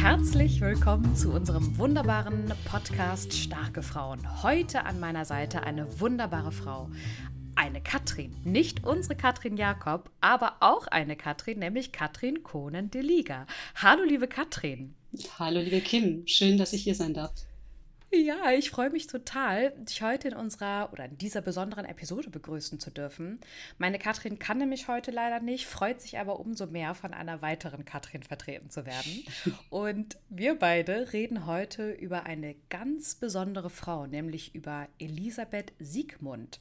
Herzlich willkommen zu unserem wunderbaren Podcast Starke Frauen. Heute an meiner Seite eine wunderbare Frau eine Katrin. Nicht unsere Katrin Jakob, aber auch eine Katrin, nämlich Katrin Kohnen de Liga. Hallo, liebe Katrin. Hallo, liebe Kim. Schön, dass ich hier sein darf. Ja, ich freue mich total, dich heute in unserer oder in dieser besonderen Episode begrüßen zu dürfen. Meine Katrin kann nämlich heute leider nicht, freut sich aber umso mehr, von einer weiteren Katrin vertreten zu werden. Und wir beide reden heute über eine ganz besondere Frau, nämlich über Elisabeth Siegmund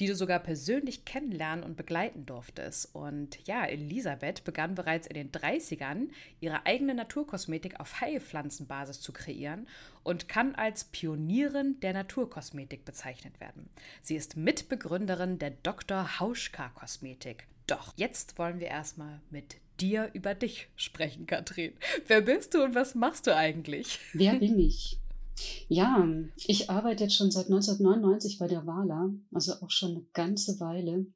die du sogar persönlich kennenlernen und begleiten durftest. Und ja, Elisabeth begann bereits in den 30ern, ihre eigene Naturkosmetik auf Heilpflanzenbasis zu kreieren und kann als Pionierin der Naturkosmetik bezeichnet werden. Sie ist Mitbegründerin der Dr. Hauschka Kosmetik. Doch jetzt wollen wir erstmal mit dir über dich sprechen, Katrin. Wer bist du und was machst du eigentlich? Wer bin ich? Ja, ich arbeite jetzt schon seit 1999 bei der WALA, also auch schon eine ganze Weile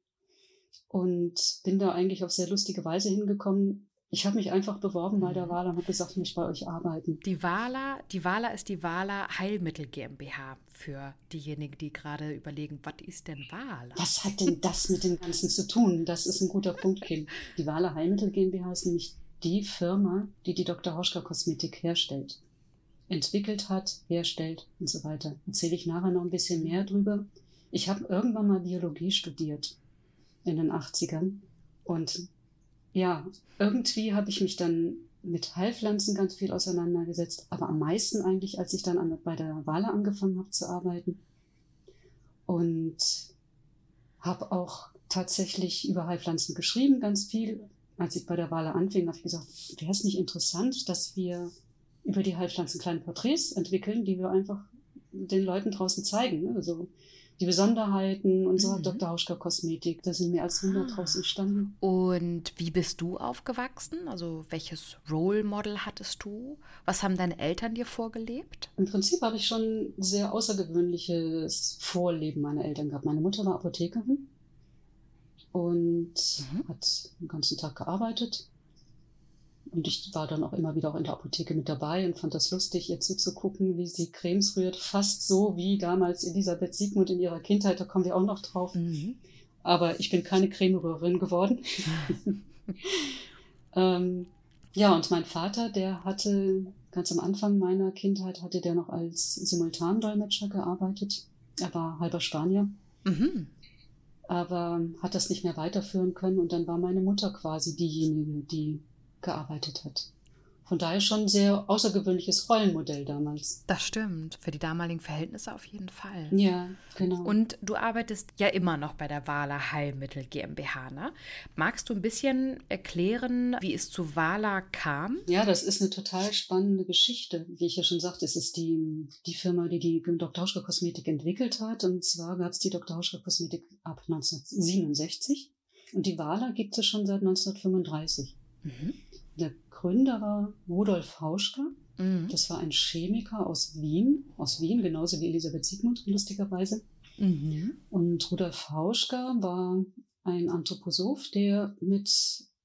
und bin da eigentlich auf sehr lustige Weise hingekommen. Ich habe mich einfach beworben bei der mhm. WALA und habe gesagt, ich möchte bei euch arbeiten. Die WALA, die WALA ist die WALA Heilmittel GmbH für diejenigen, die gerade überlegen, was ist denn WALA? Was hat denn das mit dem Ganzen zu tun? Das ist ein guter Punkt, Kim. Die WALA Heilmittel GmbH ist nämlich die Firma, die die Dr. Hauschka Kosmetik herstellt entwickelt hat, herstellt und so weiter. Erzähle ich nachher noch ein bisschen mehr drüber. Ich habe irgendwann mal Biologie studiert in den 80ern und ja, irgendwie habe ich mich dann mit Heilpflanzen ganz viel auseinandergesetzt, aber am meisten eigentlich, als ich dann an, bei der Wale angefangen habe zu arbeiten und habe auch tatsächlich über Heilpflanzen geschrieben, ganz viel. Als ich bei der Wale anfing, habe ich gesagt, wäre es nicht interessant, dass wir über die Heilpflanzen kleine Porträts entwickeln, die wir einfach den Leuten draußen zeigen. Ne? Also die Besonderheiten und so mhm. Dr. Hauschka Kosmetik. Da sind mehr als 100 ah. draus entstanden. Und wie bist du aufgewachsen? Also welches Role Model hattest du? Was haben deine Eltern dir vorgelebt? Im Prinzip habe ich schon ein sehr außergewöhnliches Vorleben meiner Eltern gehabt. Meine Mutter war Apothekerin und mhm. hat den ganzen Tag gearbeitet und ich war dann auch immer wieder auch in der Apotheke mit dabei und fand das lustig, ihr zuzugucken, wie sie Cremes rührt. Fast so wie damals Elisabeth Siegmund in ihrer Kindheit, da kommen wir auch noch drauf. Mhm. Aber ich bin keine Cremerührerin geworden. ähm, ja, und mein Vater, der hatte ganz am Anfang meiner Kindheit, hatte der noch als Simultandolmetscher gearbeitet. Er war halber Spanier. Mhm. Aber hat das nicht mehr weiterführen können und dann war meine Mutter quasi diejenige, die gearbeitet hat. Von daher schon ein sehr außergewöhnliches Rollenmodell damals. Das stimmt. Für die damaligen Verhältnisse auf jeden Fall. Ja, genau. Und du arbeitest ja immer noch bei der Wala Heilmittel GmbH. Ne? Magst du ein bisschen erklären, wie es zu Wala kam? Ja, das ist eine total spannende Geschichte. Wie ich ja schon sagte, es ist die, die Firma, die die Dr. Hauschka Kosmetik entwickelt hat. Und zwar gab es die Dr. Hauschka Kosmetik ab 1967. Und die Wala gibt es schon seit 1935. Mhm. Der Gründer war Rudolf Hauschka. Mhm. Das war ein Chemiker aus Wien, aus Wien, genauso wie Elisabeth Siegmund, lustigerweise. Mhm. Und Rudolf Hauschka war ein Anthroposoph, der mit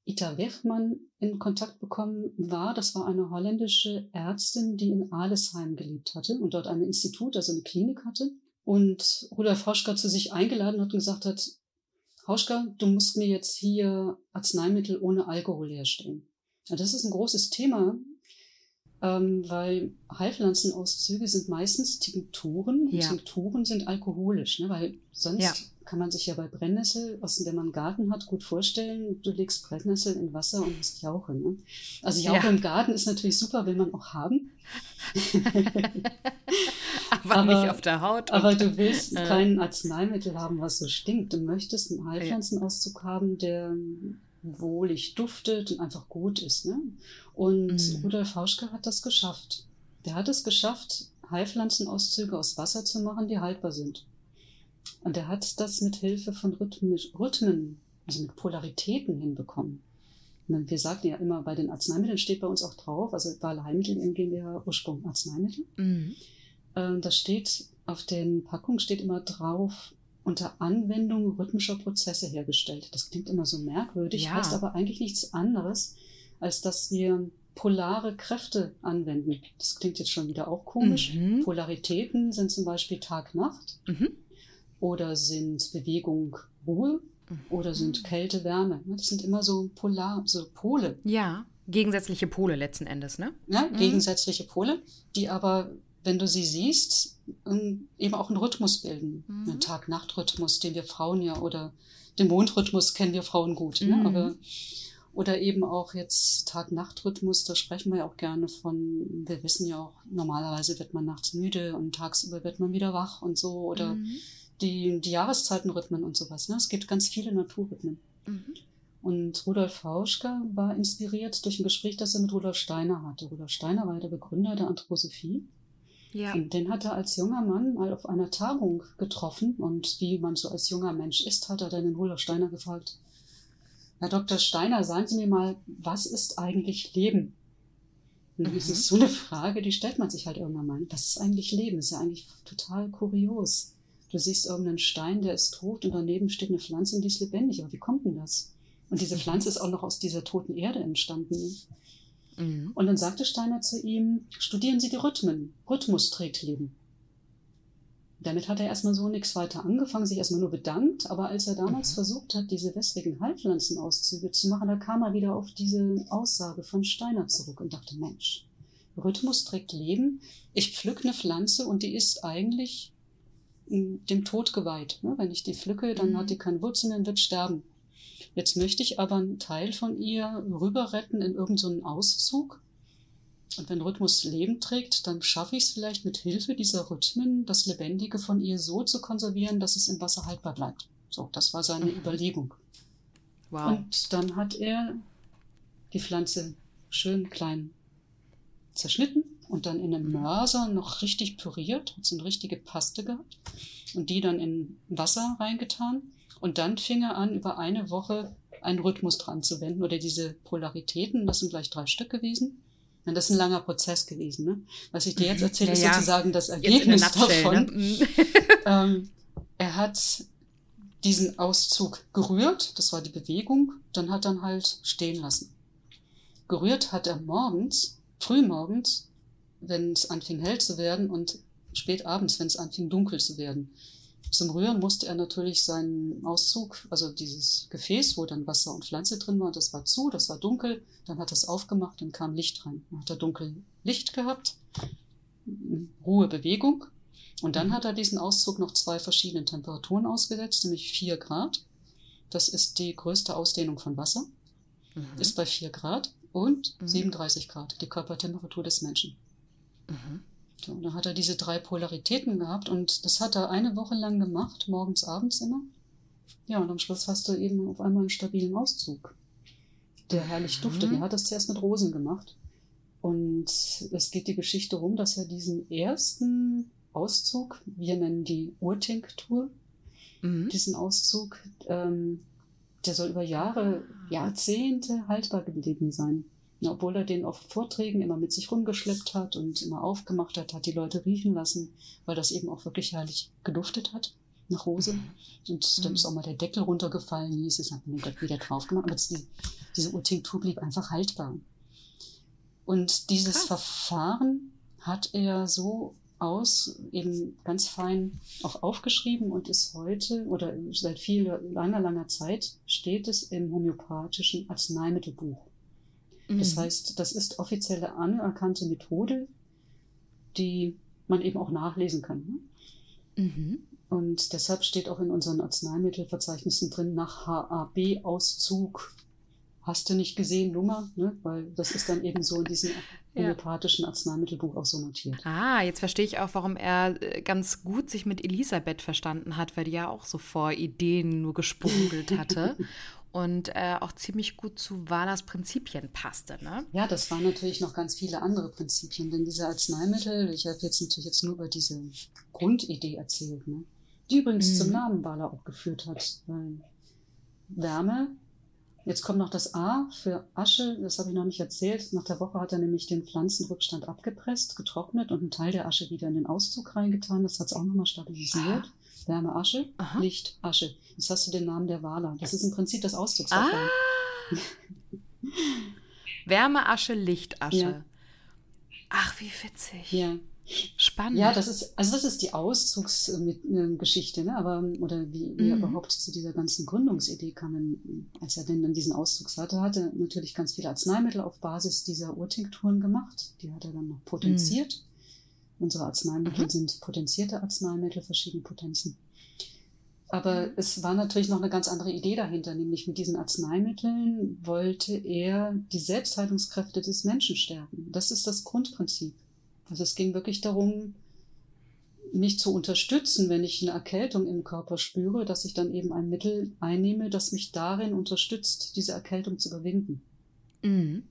Ita Wechmann in Kontakt bekommen war. Das war eine holländische Ärztin, die in Alesheim gelebt hatte und dort ein Institut, also eine Klinik hatte. Und Rudolf Hauschka zu sich eingeladen hat und gesagt hat, Hauschka, du musst mir jetzt hier Arzneimittel ohne Alkohol herstellen. Das ist ein großes Thema, ähm, weil Heilpflanzenauszüge sind meistens Tinkturen. Ja. Tinkturen sind alkoholisch, ne? weil sonst ja. kann man sich ja bei Brennnessel, aus der man einen Garten hat, gut vorstellen, du legst Brennnessel in Wasser und hast Jauche. Ne? Also Jauche ja. im Garten ist natürlich super, will man auch haben. aber, aber, nicht auf der Haut. Aber du willst äh, kein Arzneimittel haben, was so stinkt. Du möchtest einen Heilpflanzenauszug haben, der wohlig duftet und einfach gut ist. Ne? Und mhm. Rudolf Hauschka hat das geschafft. Der hat es geschafft, Heilpflanzenauszüge aus Wasser zu machen, die haltbar sind. Und er hat das mit Hilfe von Rhythmisch, Rhythmen, also mit Polaritäten hinbekommen. Und wir sagten ja immer, bei den Arzneimitteln steht bei uns auch drauf, also bei Heilmittel in GmbH Ursprung Arzneimittel. Mhm. Äh, da steht auf den Packungen steht immer drauf, unter Anwendung rhythmischer Prozesse hergestellt. Das klingt immer so merkwürdig, ja. heißt aber eigentlich nichts anderes, als dass wir polare Kräfte anwenden. Das klingt jetzt schon wieder auch komisch. Mhm. Polaritäten sind zum Beispiel Tag-Nacht mhm. oder sind Bewegung Ruhe mhm. oder sind Kälte Wärme. Das sind immer so polar, so Pole. Ja, gegensätzliche Pole letzten Endes, ne? Ja, mhm. gegensätzliche Pole, die aber wenn du sie siehst, ähm, eben auch einen Rhythmus bilden. Mhm. Einen Tag-Nacht-Rhythmus, den wir Frauen ja, oder den Mondrhythmus kennen wir Frauen gut. Ne? Mhm. Ne? Aber, oder eben auch jetzt Tag-Nacht-Rhythmus, da sprechen wir ja auch gerne von, wir wissen ja auch, normalerweise wird man nachts müde und tagsüber wird man wieder wach und so. Oder mhm. die, die Jahreszeitenrhythmen und sowas. Ne? Es gibt ganz viele Naturrhythmen. Mhm. Und Rudolf Hauschka war inspiriert durch ein Gespräch, das er mit Rudolf Steiner hatte. Rudolf Steiner war der Begründer der Anthroposophie. Ja. Den hat er als junger Mann mal auf einer Tagung getroffen und wie man so als junger Mensch ist, hat er dann den Rudolf Steiner gefragt, Herr Dr. Steiner, sagen Sie mir mal, was ist eigentlich Leben? Und das mhm. ist so eine Frage, die stellt man sich halt irgendwann mal. Was ist eigentlich Leben? Das ist ja eigentlich total kurios. Du siehst irgendeinen Stein, der ist tot und daneben steht eine Pflanze und die ist lebendig. Aber wie kommt denn das? Und diese mhm. Pflanze ist auch noch aus dieser toten Erde entstanden. Mhm. Und dann sagte Steiner zu ihm, studieren Sie die Rhythmen. Rhythmus trägt Leben. Damit hat er erstmal so nichts weiter angefangen, sich erstmal nur bedankt. Aber als er damals mhm. versucht hat, diese wässrigen Heilpflanzenauszüge zu machen, da kam er wieder auf diese Aussage von Steiner zurück und dachte, Mensch, Rhythmus trägt Leben. Ich pflück eine Pflanze und die ist eigentlich hm, dem Tod geweiht. Ne? Wenn ich die pflücke, dann mhm. hat die keine Wurzeln, dann wird sterben. Jetzt möchte ich aber einen Teil von ihr rüber retten in irgendeinen so Auszug. Und wenn Rhythmus Leben trägt, dann schaffe ich es vielleicht mit Hilfe dieser Rhythmen, das Lebendige von ihr so zu konservieren, dass es im Wasser haltbar bleibt. So, das war seine mhm. Überlegung. Wow. Und dann hat er die Pflanze schön klein zerschnitten und dann in einem Mörser noch richtig püriert, hat so eine richtige Paste gehabt und die dann in Wasser reingetan und dann fing er an, über eine Woche einen Rhythmus dran zu wenden oder diese Polaritäten, das sind gleich drei Stück gewesen. Und das ist ein langer Prozess gewesen. Ne? Was ich dir jetzt erzähle, ja, ist sozusagen das Ergebnis davon. Ne? Mhm. ähm, er hat diesen Auszug gerührt, das war die Bewegung, dann hat er halt stehen lassen. Gerührt hat er morgens, frühmorgens, wenn es anfing hell zu werden und spät abends, wenn es anfing dunkel zu werden. Zum Rühren musste er natürlich seinen Auszug, also dieses Gefäß, wo dann Wasser und Pflanze drin war, das war zu, das war dunkel. Dann hat er es aufgemacht und kam Licht rein. Dann hat er dunkel Licht gehabt, Ruhe, Bewegung. Und dann hat er diesen Auszug noch zwei verschiedenen Temperaturen ausgesetzt, nämlich vier Grad. Das ist die größte Ausdehnung von Wasser. Mhm. Ist bei vier Grad und mhm. 37 Grad, die Körpertemperatur des Menschen. Mhm. So, da hat er diese drei Polaritäten gehabt und das hat er eine Woche lang gemacht, morgens, abends immer. Ja, und am Schluss hast du eben auf einmal einen stabilen Auszug, der herrlich mhm. duftet. Er hat das zuerst mit Rosen gemacht. Und es geht die Geschichte rum, dass er diesen ersten Auszug, wir nennen die Urtinktur, mhm. diesen Auszug, ähm, der soll über Jahre, Jahrzehnte haltbar geblieben sein obwohl er den auf Vorträgen immer mit sich rumgeschleppt hat und immer aufgemacht hat, hat die Leute riechen lassen, weil das eben auch wirklich herrlich geduftet hat nach Hose. Mhm. Und dann ist auch mal der Deckel runtergefallen, hieß es, hat man den wieder drauf gemacht. Aber die, diese Urtinktur blieb einfach haltbar. Und dieses Krass. Verfahren hat er so aus, eben ganz fein auch aufgeschrieben und ist heute oder seit viel langer, langer Zeit steht es im homöopathischen Arzneimittelbuch. Das mhm. heißt, das ist offizielle anerkannte Methode, die man eben auch nachlesen kann. Ne? Mhm. Und deshalb steht auch in unseren Arzneimittelverzeichnissen drin nach HAB-Auszug. Hast du nicht gesehen, Nummer? Ne? Weil das ist dann eben so in diesem homöopathischen Arzneimittelbuch auch so notiert. Ah, jetzt verstehe ich auch, warum er äh, ganz gut sich mit Elisabeth verstanden hat, weil die ja auch so vor Ideen nur gesprungelt hatte. und äh, auch ziemlich gut zu Wahlers Prinzipien passte. Ne? Ja, das waren natürlich noch ganz viele andere Prinzipien, denn diese Arzneimittel, ich habe jetzt natürlich jetzt nur über diese Grundidee erzählt, ne? die übrigens mhm. zum Namen Wahler auch geführt hat. Weil Wärme, jetzt kommt noch das A für Asche, das habe ich noch nicht erzählt. Nach der Woche hat er nämlich den Pflanzenrückstand abgepresst, getrocknet und einen Teil der Asche wieder in den Auszug reingetan. Das hat es auch nochmal stabilisiert. Ah. Wärme, Asche, Aha. Licht, Asche. Jetzt hast du den Namen der Wala. Das ist im Prinzip das Ausdrucksverfahren. Ah. Wärme, Asche, Licht, Asche. Ja. Ach, wie witzig. Ja. Spannend. Ja, das ist, also das ist die Auszugsgeschichte, ne? Aber, oder wie, wie er mhm. überhaupt zu dieser ganzen Gründungsidee kam, als er denn dann diesen Auszugs hatte, hat er natürlich ganz viele Arzneimittel auf Basis dieser Urtinkturen gemacht. Die hat er dann noch potenziert. Mhm. Unsere Arzneimittel mhm. sind potenzierte Arzneimittel, verschiedene Potenzen. Aber mhm. es war natürlich noch eine ganz andere Idee dahinter, nämlich mit diesen Arzneimitteln wollte er die Selbstheilungskräfte des Menschen stärken. Das ist das Grundprinzip. Also es ging wirklich darum, mich zu unterstützen, wenn ich eine Erkältung im Körper spüre, dass ich dann eben ein Mittel einnehme, das mich darin unterstützt, diese Erkältung zu überwinden. Mhm.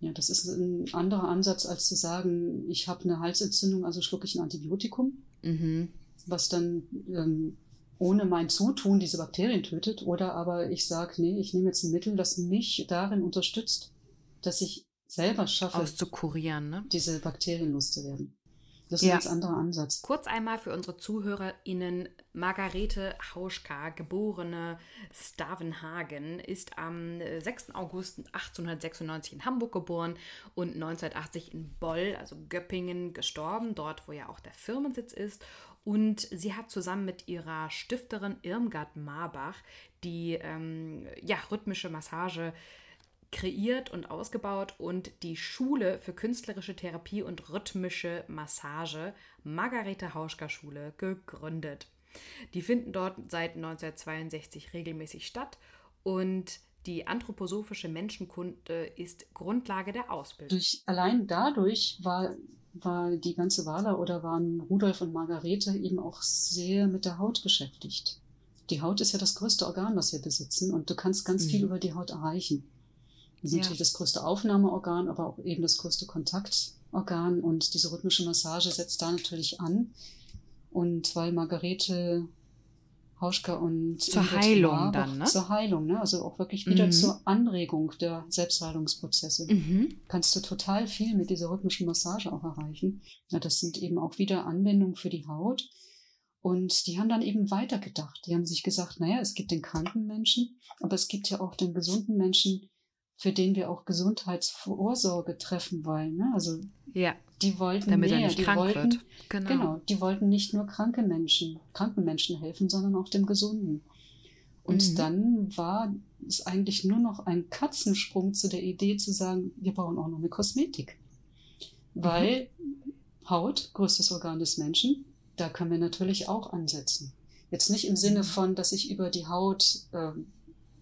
Ja, das ist ein anderer Ansatz, als zu sagen, ich habe eine Halsentzündung, also schlucke ich ein Antibiotikum, mhm. was dann ähm, ohne mein Zutun diese Bakterien tötet. Oder aber ich sage, nee, ich nehme jetzt ein Mittel, das mich darin unterstützt, dass ich selber schaffe, auszukurieren, ne? diese Bakterien loszuwerden. Das ist ja. ein ganz anderer Ansatz. Kurz einmal für unsere ZuhörerInnen. Margarete Hauschka, geborene Stavenhagen, ist am 6. August 1896 in Hamburg geboren und 1980 in Boll, also Göppingen, gestorben, dort wo ja auch der Firmensitz ist. Und sie hat zusammen mit ihrer Stifterin Irmgard Marbach die ähm, ja, rhythmische Massage kreiert und ausgebaut und die Schule für künstlerische Therapie und rhythmische Massage, Margarete Hauschka Schule, gegründet. Die finden dort seit 1962 regelmäßig statt und die anthroposophische Menschenkunde ist Grundlage der Ausbildung. Durch, allein dadurch war, war die ganze Wala oder waren Rudolf und Margarete eben auch sehr mit der Haut beschäftigt. Die Haut ist ja das größte Organ, was wir besitzen und du kannst ganz mhm. viel über die Haut erreichen. Das ist ja. natürlich das größte Aufnahmeorgan, aber auch eben das größte Kontaktorgan. Und diese rhythmische Massage setzt da natürlich an. Und weil Margarete Hauschka und zur Heilung dann, ne? Zur Heilung, ne? Also auch wirklich wieder mhm. zur Anregung der Selbstheilungsprozesse. Mhm. Kannst du total viel mit dieser rhythmischen Massage auch erreichen. Ja, das sind eben auch wieder Anwendungen für die Haut. Und die haben dann eben weitergedacht. Die haben sich gesagt, naja, es gibt den kranken Menschen, aber es gibt ja auch den gesunden Menschen, für den wir auch Gesundheitsvorsorge treffen wollen. Ne? Also ja, die wollten damit mehr. er nicht die krank wollten, wird. Genau. genau, die wollten nicht nur kranke Menschen, kranken Menschen helfen, sondern auch dem Gesunden. Und mhm. dann war es eigentlich nur noch ein Katzensprung zu der Idee zu sagen, wir brauchen auch noch eine Kosmetik. Weil mhm. Haut, größtes Organ des Menschen, da können wir natürlich auch ansetzen. Jetzt nicht im Sinne mhm. von, dass ich über die Haut äh,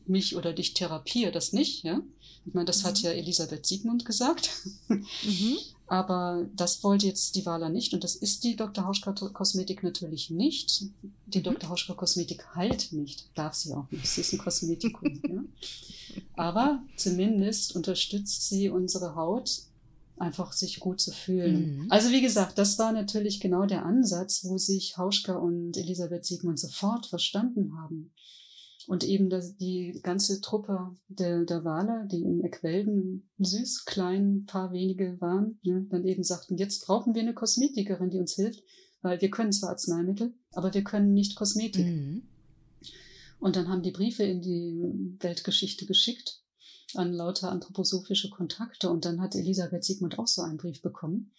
mich oder dich therapiere, das nicht, ja. Ich meine, das mhm. hat ja Elisabeth Siegmund gesagt. Mhm. Aber das wollte jetzt die Wala nicht und das ist die Dr. Hauschka Kosmetik natürlich nicht. Die mhm. Dr. Hauschka Kosmetik heilt nicht, darf sie auch nicht. Sie ist ein Kosmetikum. ja. Aber zumindest unterstützt sie unsere Haut, einfach sich gut zu fühlen. Mhm. Also wie gesagt, das war natürlich genau der Ansatz, wo sich Hauschka und Elisabeth Siegmund sofort verstanden haben. Und eben das, die ganze Truppe der, der Wale, die in Equelden süß, klein, paar wenige waren, ne, dann eben sagten, jetzt brauchen wir eine Kosmetikerin, die uns hilft, weil wir können zwar Arzneimittel, aber wir können nicht Kosmetik. Mhm. Und dann haben die Briefe in die Weltgeschichte geschickt an lauter anthroposophische Kontakte. Und dann hat Elisabeth Siegmund auch so einen Brief bekommen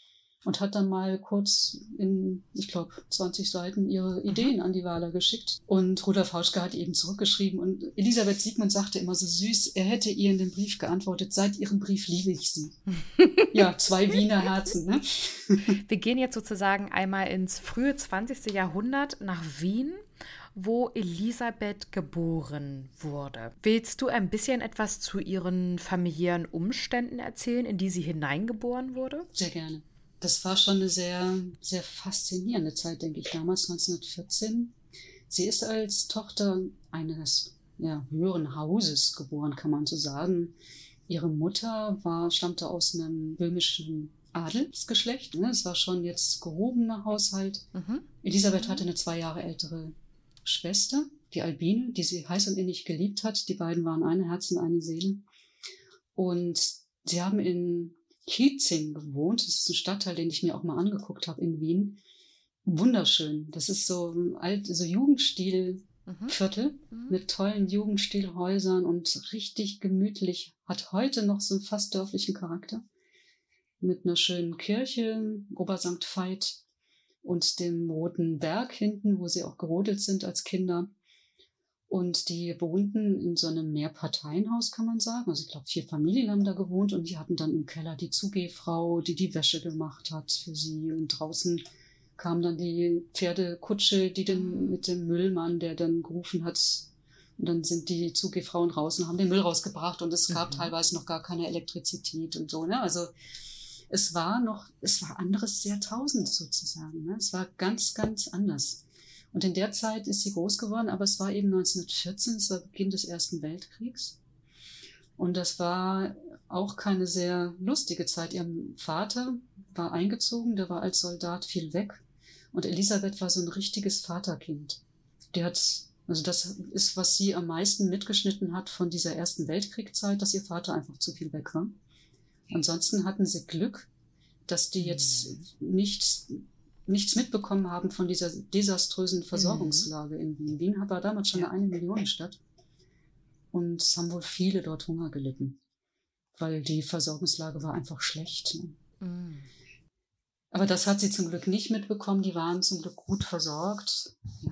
und hat dann mal kurz in, ich glaube, 20 Seiten ihre Ideen an die Wahler geschickt. Und Rudolf Hauschka hat eben zurückgeschrieben und Elisabeth Siegmund sagte immer so süß, er hätte ihr in dem Brief geantwortet, seit ihrem Brief liebe ich sie. ja, zwei Wiener Herzen. Ne? Wir gehen jetzt sozusagen einmal ins frühe 20. Jahrhundert nach Wien wo Elisabeth geboren wurde. Willst du ein bisschen etwas zu ihren familiären Umständen erzählen, in die sie hineingeboren wurde? Sehr gerne das war schon eine sehr, sehr faszinierende Zeit, denke ich, damals 1914. Sie ist als Tochter eines ja, höheren Hauses geboren, kann man so sagen. Ihre Mutter war, stammte aus einem böhmischen Adelsgeschlecht. Ne? Es war schon jetzt gehobener Haushalt. Mhm. Elisabeth hatte eine zwei Jahre ältere Schwester, die Albine, die sie heiß und innig geliebt hat. Die beiden waren eine Herz und eine Seele. Und sie haben in Kiezing gewohnt. Das ist ein Stadtteil, den ich mir auch mal angeguckt habe in Wien. Wunderschön. Das ist so ein alt, so Jugendstilviertel mhm. mit tollen Jugendstilhäusern und richtig gemütlich. Hat heute noch so einen fast dörflichen Charakter. Mit einer schönen Kirche, Obersankt Veit und dem Roten Berg hinten, wo sie auch gerodelt sind als Kinder. Und die wohnten in so einem Mehrparteienhaus, kann man sagen. Also ich glaube, vier Familien haben da gewohnt und die hatten dann im Keller die Zugehfrau, die die Wäsche gemacht hat für sie. Und draußen kam dann die Pferdekutsche, die den, mit dem Müllmann, der dann gerufen hat. Und dann sind die Zugehfrauen raus und haben den Müll rausgebracht und es gab mhm. teilweise noch gar keine Elektrizität und so. Ne? Also es war noch, es war anderes Jahrtausend sozusagen. Ne? Es war ganz, ganz anders. Und in der Zeit ist sie groß geworden, aber es war eben 1914, es war Beginn des Ersten Weltkriegs. Und das war auch keine sehr lustige Zeit. Ihr Vater war eingezogen, der war als Soldat viel weg. Und Elisabeth war so ein richtiges Vaterkind. Die hat, also das ist, was sie am meisten mitgeschnitten hat von dieser Ersten Weltkriegszeit, dass ihr Vater einfach zu viel weg war. Ansonsten hatten sie Glück, dass die jetzt nicht nichts mitbekommen haben von dieser desaströsen mhm. Versorgungslage mhm. in Wien. Wien war damals schon ja. eine Millionenstadt. Und es haben wohl viele dort Hunger gelitten, weil die Versorgungslage war einfach schlecht. Ne? Mhm. Aber das hat sie zum Glück nicht mitbekommen. Die waren zum Glück gut versorgt. Ja.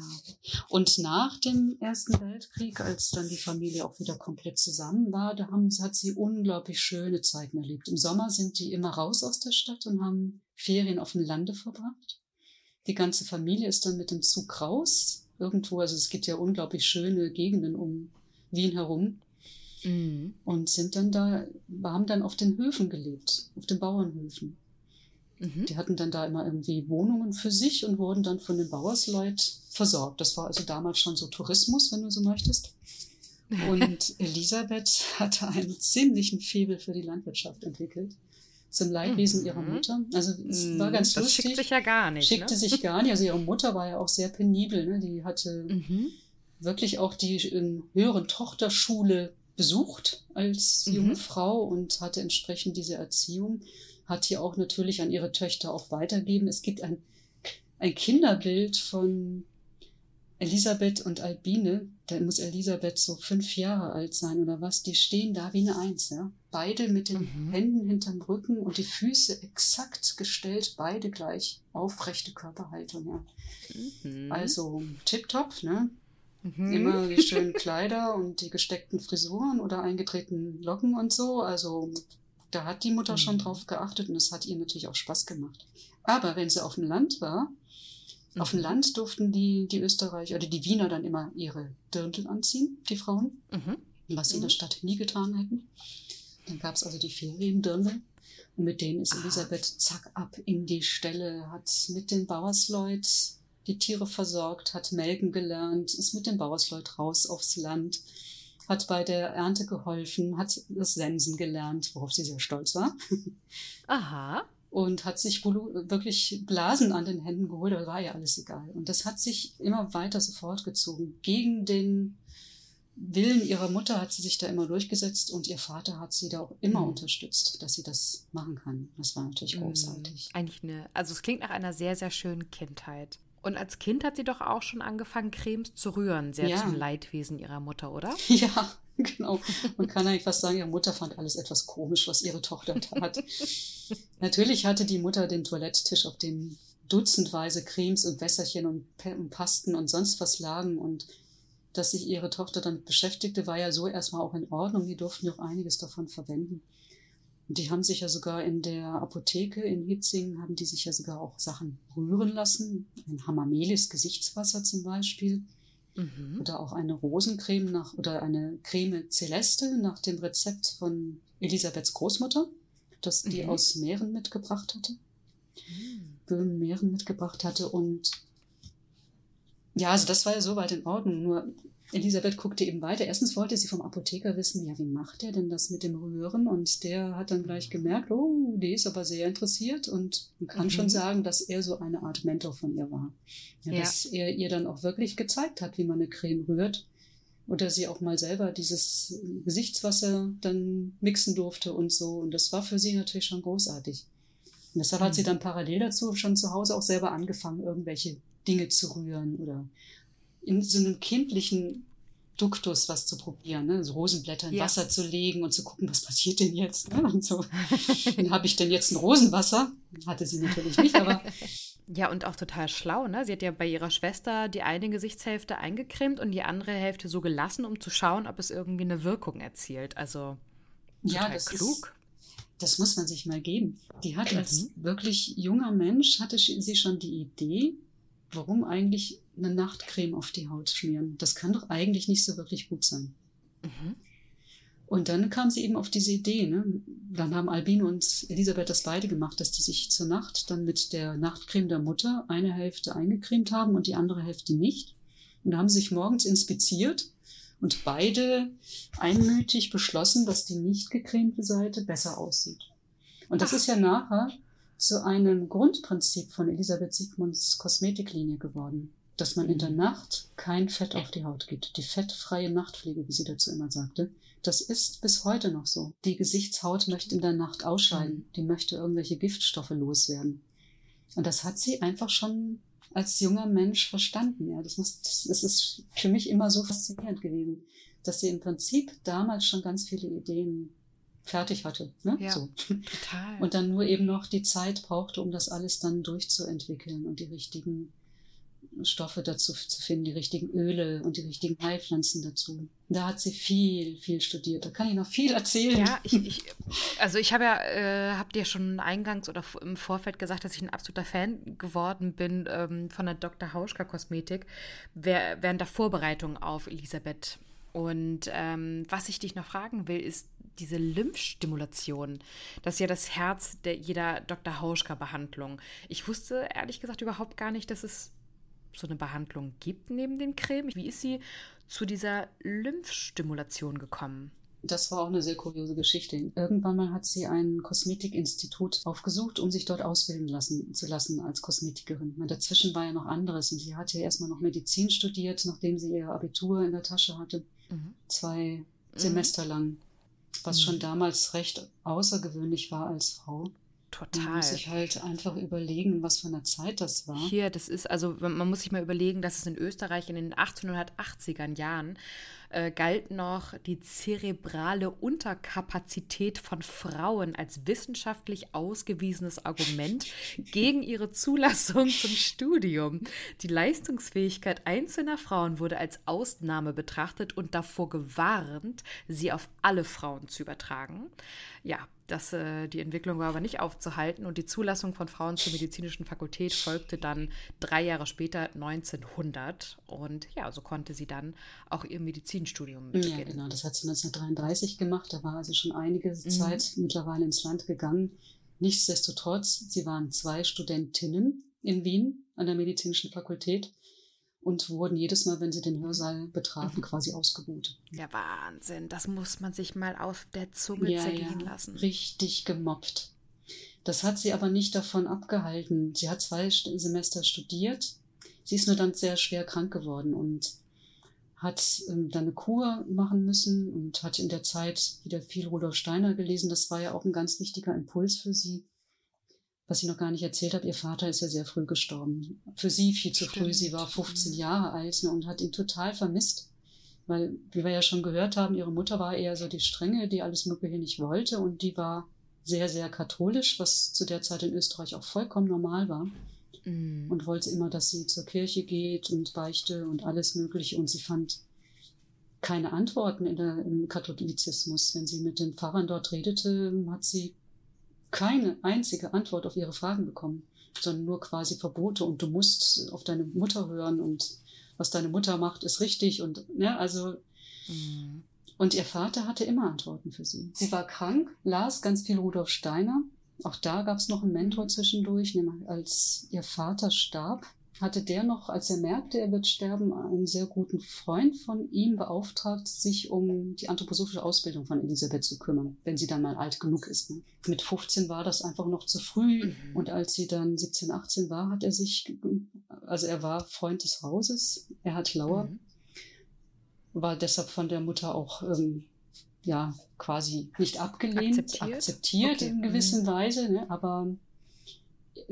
Und nach dem Ersten Weltkrieg, als dann die Familie auch wieder komplett zusammen war, da haben, hat sie unglaublich schöne Zeiten erlebt. Im Sommer sind die immer raus aus der Stadt und haben Ferien auf dem Lande verbracht. Die ganze Familie ist dann mit dem Zug raus. Irgendwo, also es gibt ja unglaublich schöne Gegenden um Wien herum. Mhm. Und sind dann da, haben dann auf den Höfen gelebt, auf den Bauernhöfen. Mhm. Die hatten dann da immer irgendwie Wohnungen für sich und wurden dann von den Bauersleut versorgt. Das war also damals schon so Tourismus, wenn du so möchtest. Und Elisabeth hatte einen ziemlichen Febel für die Landwirtschaft entwickelt. Zum Leidwesen mhm. ihrer Mutter. Also es mhm. war ganz das lustig. schickt sich ja gar nicht. Schickte ne? sich gar nicht. Also ihre Mutter war ja auch sehr penibel. Ne? Die hatte mhm. wirklich auch die in höheren Tochterschule besucht als junge mhm. Frau und hatte entsprechend diese Erziehung hat hier auch natürlich an ihre Töchter auch weitergeben. Es gibt ein, ein Kinderbild von Elisabeth und Albine. Da muss Elisabeth so fünf Jahre alt sein oder was. Die stehen da wie eine Eins, ja. Beide mit den mhm. Händen hinterm Rücken und die Füße exakt gestellt, beide gleich. Aufrechte Körperhaltung, ja. Mhm. Also tipptopp, ne? Mhm. Immer die schönen Kleider und die gesteckten Frisuren oder eingetretenen Locken und so. Also da hat die Mutter schon mhm. drauf geachtet und es hat ihr natürlich auch Spaß gemacht. Aber wenn sie auf dem Land war, auf dem mhm. Land durften die, die Österreicher oder die Wiener dann immer ihre Dirndl anziehen, die Frauen, mhm. was sie in der. Stadt nie getan hätten. Dann gab es also die Feriendirndl. Und mit denen ist ah. Elisabeth zack ab in die Stelle, hat mit den Bauersleut die Tiere versorgt, hat melken gelernt, ist mit den Bauersleut raus aufs Land hat bei der Ernte geholfen, hat das Sensen gelernt, worauf sie sehr stolz war. Aha. Und hat sich wirklich Blasen an den Händen geholt, aber war ja alles egal. Und das hat sich immer weiter so fortgezogen. Gegen den Willen ihrer Mutter hat sie sich da immer durchgesetzt und ihr Vater hat sie da auch immer mhm. unterstützt, dass sie das machen kann. Das war natürlich mhm. großartig. Eigentlich eine, also es klingt nach einer sehr, sehr schönen Kindheit. Und als Kind hat sie doch auch schon angefangen, Cremes zu rühren, sehr ja. zum Leidwesen ihrer Mutter, oder? Ja, genau. Man kann eigentlich fast sagen, ihre Mutter fand alles etwas komisch, was ihre Tochter tat. Natürlich hatte die Mutter den Toiletttisch, auf dem dutzendweise Cremes und Wässerchen und, und Pasten und sonst was lagen und dass sich ihre Tochter damit beschäftigte, war ja so erstmal auch in Ordnung. Die durften ja auch einiges davon verwenden. Und die haben sich ja sogar in der Apotheke in Hitzing, haben die sich ja sogar auch Sachen rühren lassen. Ein Hamamelis Gesichtswasser zum Beispiel. Mhm. Oder auch eine Rosencreme nach, oder eine Creme Celeste nach dem Rezept von Elisabeths Großmutter, das die mhm. aus Mähren mitgebracht hatte. Mhm. Böhmen, Mähren mitgebracht hatte. Und ja, also das war ja soweit in Ordnung. Nur Elisabeth guckte eben weiter. Erstens wollte sie vom Apotheker wissen, ja, wie macht er denn das mit dem Rühren? Und der hat dann gleich gemerkt, oh, die ist aber sehr interessiert und man kann mhm. schon sagen, dass er so eine Art Mentor von ihr war. Ja, ja. Dass er ihr dann auch wirklich gezeigt hat, wie man eine Creme rührt. Oder sie auch mal selber dieses Gesichtswasser dann mixen durfte und so. Und das war für sie natürlich schon großartig. Und deshalb mhm. hat sie mhm. dann parallel dazu schon zu Hause auch selber angefangen, irgendwelche Dinge zu rühren oder in so einem kindlichen Duktus was zu probieren, ne? so Rosenblätter in ja. Wasser zu legen und zu gucken, was passiert denn jetzt. Ne? Und so, habe ich denn jetzt ein Rosenwasser? Hatte sie natürlich nicht, aber. Ja, und auch total schlau, ne? Sie hat ja bei ihrer Schwester die eine Gesichtshälfte eingecremt und die andere Hälfte so gelassen, um zu schauen, ob es irgendwie eine Wirkung erzielt. Also ja, das klug. Ist, das muss man sich mal geben. Die hat als mhm. wirklich junger Mensch, hatte sie schon die Idee, warum eigentlich eine Nachtcreme auf die Haut schmieren? Das kann doch eigentlich nicht so wirklich gut sein. Mhm. Und dann kam sie eben auf diese Idee. Ne? Dann haben Albino und Elisabeth das beide gemacht, dass die sich zur Nacht dann mit der Nachtcreme der Mutter eine Hälfte eingecremt haben und die andere Hälfte nicht. Und da haben sie sich morgens inspiziert und beide einmütig beschlossen, dass die nicht gecremte Seite besser aussieht. Und das Ach. ist ja nachher zu einem Grundprinzip von Elisabeth Siegmunds Kosmetiklinie geworden, dass man in der mhm. Nacht kein Fett auf die Haut gibt. Die fettfreie Nachtpflege, wie sie dazu immer sagte. Das ist bis heute noch so. Die Gesichtshaut möchte in der Nacht ausscheiden. Mhm. Die möchte irgendwelche Giftstoffe loswerden. Und das hat sie einfach schon als junger Mensch verstanden. Ja, das, muss, das ist für mich immer so faszinierend gewesen, dass sie im Prinzip damals schon ganz viele Ideen fertig hatte. Ne? Ja, so. total. Und dann nur eben noch die Zeit brauchte, um das alles dann durchzuentwickeln und die richtigen Stoffe dazu zu finden, die richtigen Öle und die richtigen Heilpflanzen dazu. Da hat sie viel, viel studiert. Da kann ich noch viel erzählen. Ja, ich, ich also ich habe ja, äh, habt ihr schon eingangs oder im Vorfeld gesagt, dass ich ein absoluter Fan geworden bin ähm, von der Dr. Hauschka Kosmetik während der Vorbereitung auf Elisabeth. Und ähm, was ich dich noch fragen will, ist diese Lymphstimulation. Das ist ja das Herz der, jeder Dr. Hauschka-Behandlung. Ich wusste ehrlich gesagt überhaupt gar nicht, dass es so eine Behandlung gibt neben den Cremes. Wie ist sie zu dieser Lymphstimulation gekommen? Das war auch eine sehr kuriose Geschichte. Irgendwann mal hat sie ein Kosmetikinstitut aufgesucht, um sich dort ausbilden lassen, zu lassen als Kosmetikerin. Und dazwischen war ja noch anderes. Und sie hatte ja erstmal noch Medizin studiert, nachdem sie ihr Abitur in der Tasche hatte. Mhm. Zwei mhm. Semester lang was mhm. schon damals recht außergewöhnlich war als Frau. Total. Man muss sich halt einfach überlegen, was für eine Zeit das war. Hier, das ist, also man muss sich mal überlegen, dass es in Österreich in den 1880er Jahren äh, galt noch die zerebrale Unterkapazität von Frauen als wissenschaftlich ausgewiesenes Argument gegen ihre Zulassung zum Studium. Die Leistungsfähigkeit einzelner Frauen wurde als Ausnahme betrachtet und davor gewarnt, sie auf alle Frauen zu übertragen. Ja, das, äh, die Entwicklung war aber nicht aufzuhalten und die Zulassung von Frauen zur medizinischen Fakultät folgte dann drei Jahre später 1900 und ja, so konnte sie dann auch ihr Medizinstudium beginnen. Ja, genau, das hat sie 1933 gemacht, da war also schon einige mhm. Zeit mittlerweile ins Land gegangen. Nichtsdestotrotz, sie waren zwei Studentinnen in Wien an der medizinischen Fakultät und wurden jedes Mal, wenn sie den Hörsaal betrafen, mhm. quasi ausgebuht. Ja, Wahnsinn. Das muss man sich mal auf der Zunge ja, zergehen ja, lassen. Richtig gemobbt. Das hat sie aber nicht davon abgehalten. Sie hat zwei Semester studiert. Sie ist nur dann sehr schwer krank geworden und hat ähm, dann eine Kur machen müssen und hat in der Zeit wieder viel Rudolf Steiner gelesen. Das war ja auch ein ganz wichtiger Impuls für sie was ich noch gar nicht erzählt habe, ihr Vater ist ja sehr früh gestorben. Für sie viel zu Stimmt. früh. Sie war 15 Jahre alt ne, und hat ihn total vermisst. Weil, wie wir ja schon gehört haben, ihre Mutter war eher so die Strenge, die alles Mögliche nicht wollte und die war sehr, sehr katholisch, was zu der Zeit in Österreich auch vollkommen normal war. Mhm. Und wollte immer, dass sie zur Kirche geht und beichte und alles Mögliche. Und sie fand keine Antworten in der, im Katholizismus. Wenn sie mit den Pfarrern dort redete, hat sie keine einzige Antwort auf ihre Fragen bekommen, sondern nur quasi Verbote und du musst auf deine Mutter hören und was deine Mutter macht, ist richtig und ne, also mhm. und ihr Vater hatte immer Antworten für sie. Sie war krank, las ganz viel Rudolf Steiner. Auch da gab es noch einen Mentor zwischendurch, als ihr Vater starb, hatte der noch, als er merkte, er wird sterben, einen sehr guten Freund von ihm beauftragt, sich um die anthroposophische Ausbildung von Elisabeth zu kümmern, wenn sie dann mal alt genug ist. Ne? Mit 15 war das einfach noch zu früh. Mhm. Und als sie dann 17, 18 war, hat er sich, also er war Freund des Hauses, er hat Lauer, mhm. war deshalb von der Mutter auch ähm, ja quasi nicht abgelehnt, akzeptiert, akzeptiert okay. in gewisser mhm. Weise, ne? aber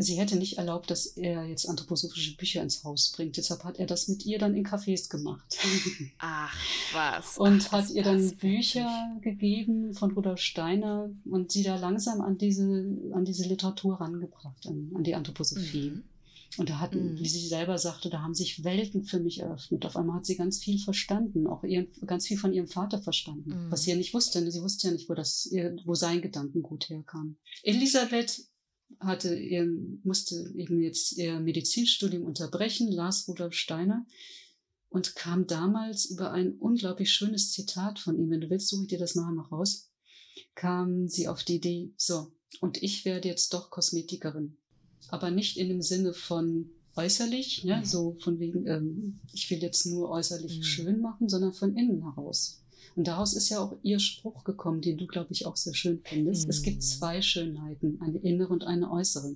sie hätte nicht erlaubt, dass er jetzt anthroposophische Bücher ins Haus bringt. Deshalb hat er das mit ihr dann in Cafés gemacht. Ach, was. Und Ach, hat ihr dann Bücher witzig. gegeben von Rudolf Steiner und sie da langsam an diese, an diese Literatur rangebracht, an, an die Anthroposophie. Mhm. Und da hatten, mhm. wie sie selber sagte, da haben sich Welten für mich eröffnet. Auf einmal hat sie ganz viel verstanden, auch ihren, ganz viel von ihrem Vater verstanden, mhm. was sie ja nicht wusste. Sie wusste ja nicht, wo das, wo sein Gedankengut herkam. Elisabeth hatte musste eben jetzt ihr Medizinstudium unterbrechen, las Rudolf Steiner und kam damals über ein unglaublich schönes Zitat von ihm. Wenn du willst, suche ich dir das nachher noch raus. Kam sie auf die Idee, so, und ich werde jetzt doch Kosmetikerin. Aber nicht in dem Sinne von äußerlich, ja, mhm. so von wegen, ähm, ich will jetzt nur äußerlich mhm. schön machen, sondern von innen heraus. Und daraus ist ja auch ihr Spruch gekommen, den du, glaube ich, auch sehr schön findest. Mhm. Es gibt mhm. zwei Schönheiten, eine innere und eine äußere.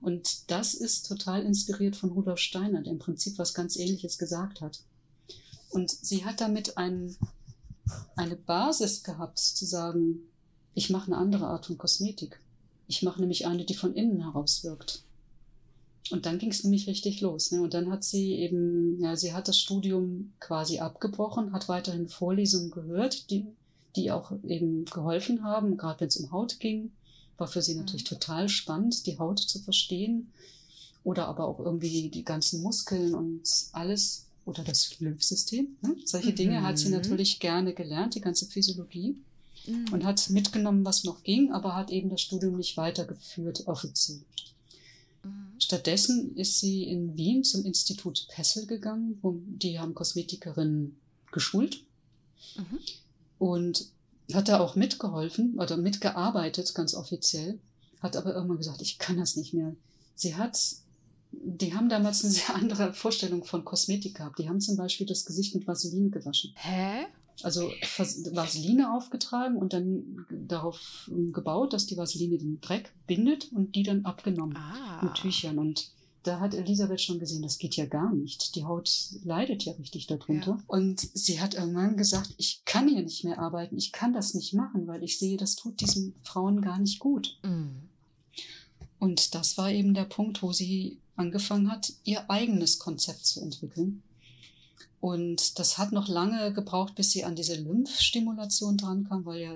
Und das ist total inspiriert von Rudolf Steiner, der im Prinzip was ganz Ähnliches gesagt hat. Und sie hat damit ein, eine Basis gehabt, zu sagen, ich mache eine andere Art von Kosmetik. Ich mache nämlich eine, die von innen heraus wirkt. Und dann ging es nämlich richtig los. Ne? Und dann hat sie eben, ja, sie hat das Studium quasi abgebrochen, hat weiterhin Vorlesungen gehört, die, die auch eben geholfen haben, gerade wenn es um Haut ging. War für sie natürlich mhm. total spannend, die Haut zu verstehen. Oder aber auch irgendwie die ganzen Muskeln und alles oder das Lymphsystem. Ne? Solche mhm. Dinge hat sie natürlich gerne gelernt, die ganze Physiologie. Mhm. Und hat mitgenommen, was noch ging, aber hat eben das Studium nicht weitergeführt, offiziell. Stattdessen ist sie in Wien zum Institut Pessel gegangen, wo die haben Kosmetikerinnen geschult mhm. und hat da auch mitgeholfen oder mitgearbeitet, ganz offiziell, hat aber irgendwann gesagt, ich kann das nicht mehr. Sie hat, die haben damals eine sehr andere Vorstellung von Kosmetik gehabt. Die haben zum Beispiel das Gesicht mit Vaseline gewaschen. Hä? Also Vaseline aufgetragen und dann darauf gebaut, dass die Vaseline den Dreck bindet und die dann abgenommen ah. mit Tüchern. Und da hat Elisabeth schon gesehen, das geht ja gar nicht. Die Haut leidet ja richtig darunter. Ja. Und sie hat irgendwann gesagt, ich kann hier nicht mehr arbeiten, ich kann das nicht machen, weil ich sehe, das tut diesen Frauen gar nicht gut. Mhm. Und das war eben der Punkt, wo sie angefangen hat, ihr eigenes Konzept zu entwickeln und das hat noch lange gebraucht, bis sie an diese Lymphstimulation drankam, weil ja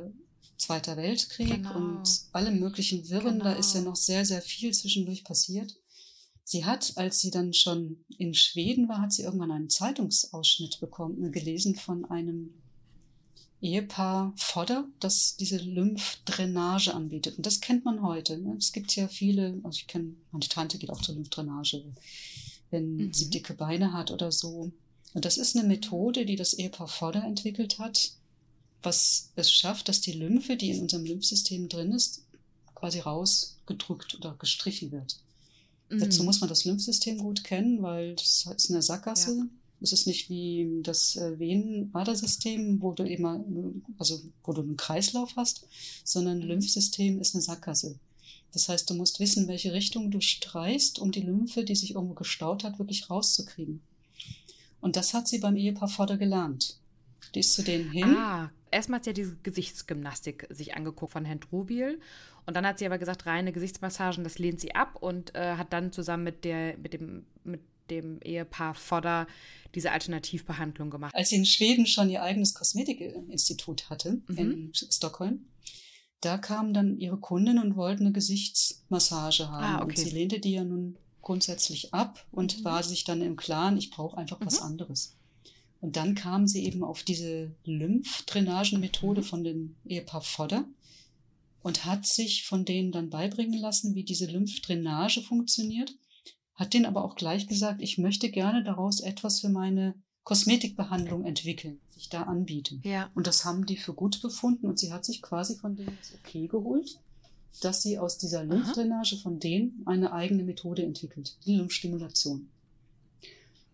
Zweiter Weltkrieg genau. und alle möglichen Wirren, genau. da ist ja noch sehr, sehr viel zwischendurch passiert. Sie hat, als sie dann schon in Schweden war, hat sie irgendwann einen Zeitungsausschnitt bekommen, gelesen von einem Ehepaar Fodder, das diese Lymphdrainage anbietet. Und das kennt man heute. Ne? Es gibt ja viele, also ich kenne, meine Tante geht auch zur Lymphdrainage, wenn mhm. sie dicke Beine hat oder so. Und das ist eine Methode, die das Ehepaar Fodder entwickelt hat, was es schafft, dass die Lymphe, die in unserem Lymphsystem drin ist, quasi rausgedrückt oder gestrichen wird. Mhm. Dazu muss man das Lymphsystem gut kennen, weil das ist eine Sackgasse. Ja. Es ist nicht wie das äh, Venen-Adersystem, wo du immer, also wo du einen Kreislauf hast, sondern ein mhm. Lymphsystem ist eine Sackgasse. Das heißt, du musst wissen, welche Richtung du streichst, um die Lymphe, die sich irgendwo gestaut hat, wirklich rauszukriegen. Und das hat sie beim Ehepaar Vorder gelernt. Die ist zu denen hin. Ah, erstmal hat sie ja diese Gesichtsgymnastik sich angeguckt von Herrn Trubiel. Und dann hat sie aber gesagt, reine Gesichtsmassagen, das lehnt sie ab und äh, hat dann zusammen mit, der, mit, dem, mit dem Ehepaar Fodder diese Alternativbehandlung gemacht. Als sie in Schweden schon ihr eigenes Kosmetikinstitut hatte, mhm. in Stockholm, da kamen dann ihre Kunden und wollten eine Gesichtsmassage haben. Ah, okay. Und sie lehnte die ja nun grundsätzlich ab und mhm. war sich dann im Klaren, ich brauche einfach mhm. was anderes. Und dann kam sie eben auf diese Lymphdrainagenmethode mhm. von dem Ehepaar Fodder und hat sich von denen dann beibringen lassen, wie diese Lymphdrainage funktioniert, hat denen aber auch gleich gesagt, ich möchte gerne daraus etwas für meine Kosmetikbehandlung entwickeln, sich da anbieten. Ja. Und das haben die für gut befunden und sie hat sich quasi von denen das okay geholt dass sie aus dieser Lymphdrainage von denen eine eigene Methode entwickelt, die Lymphstimulation.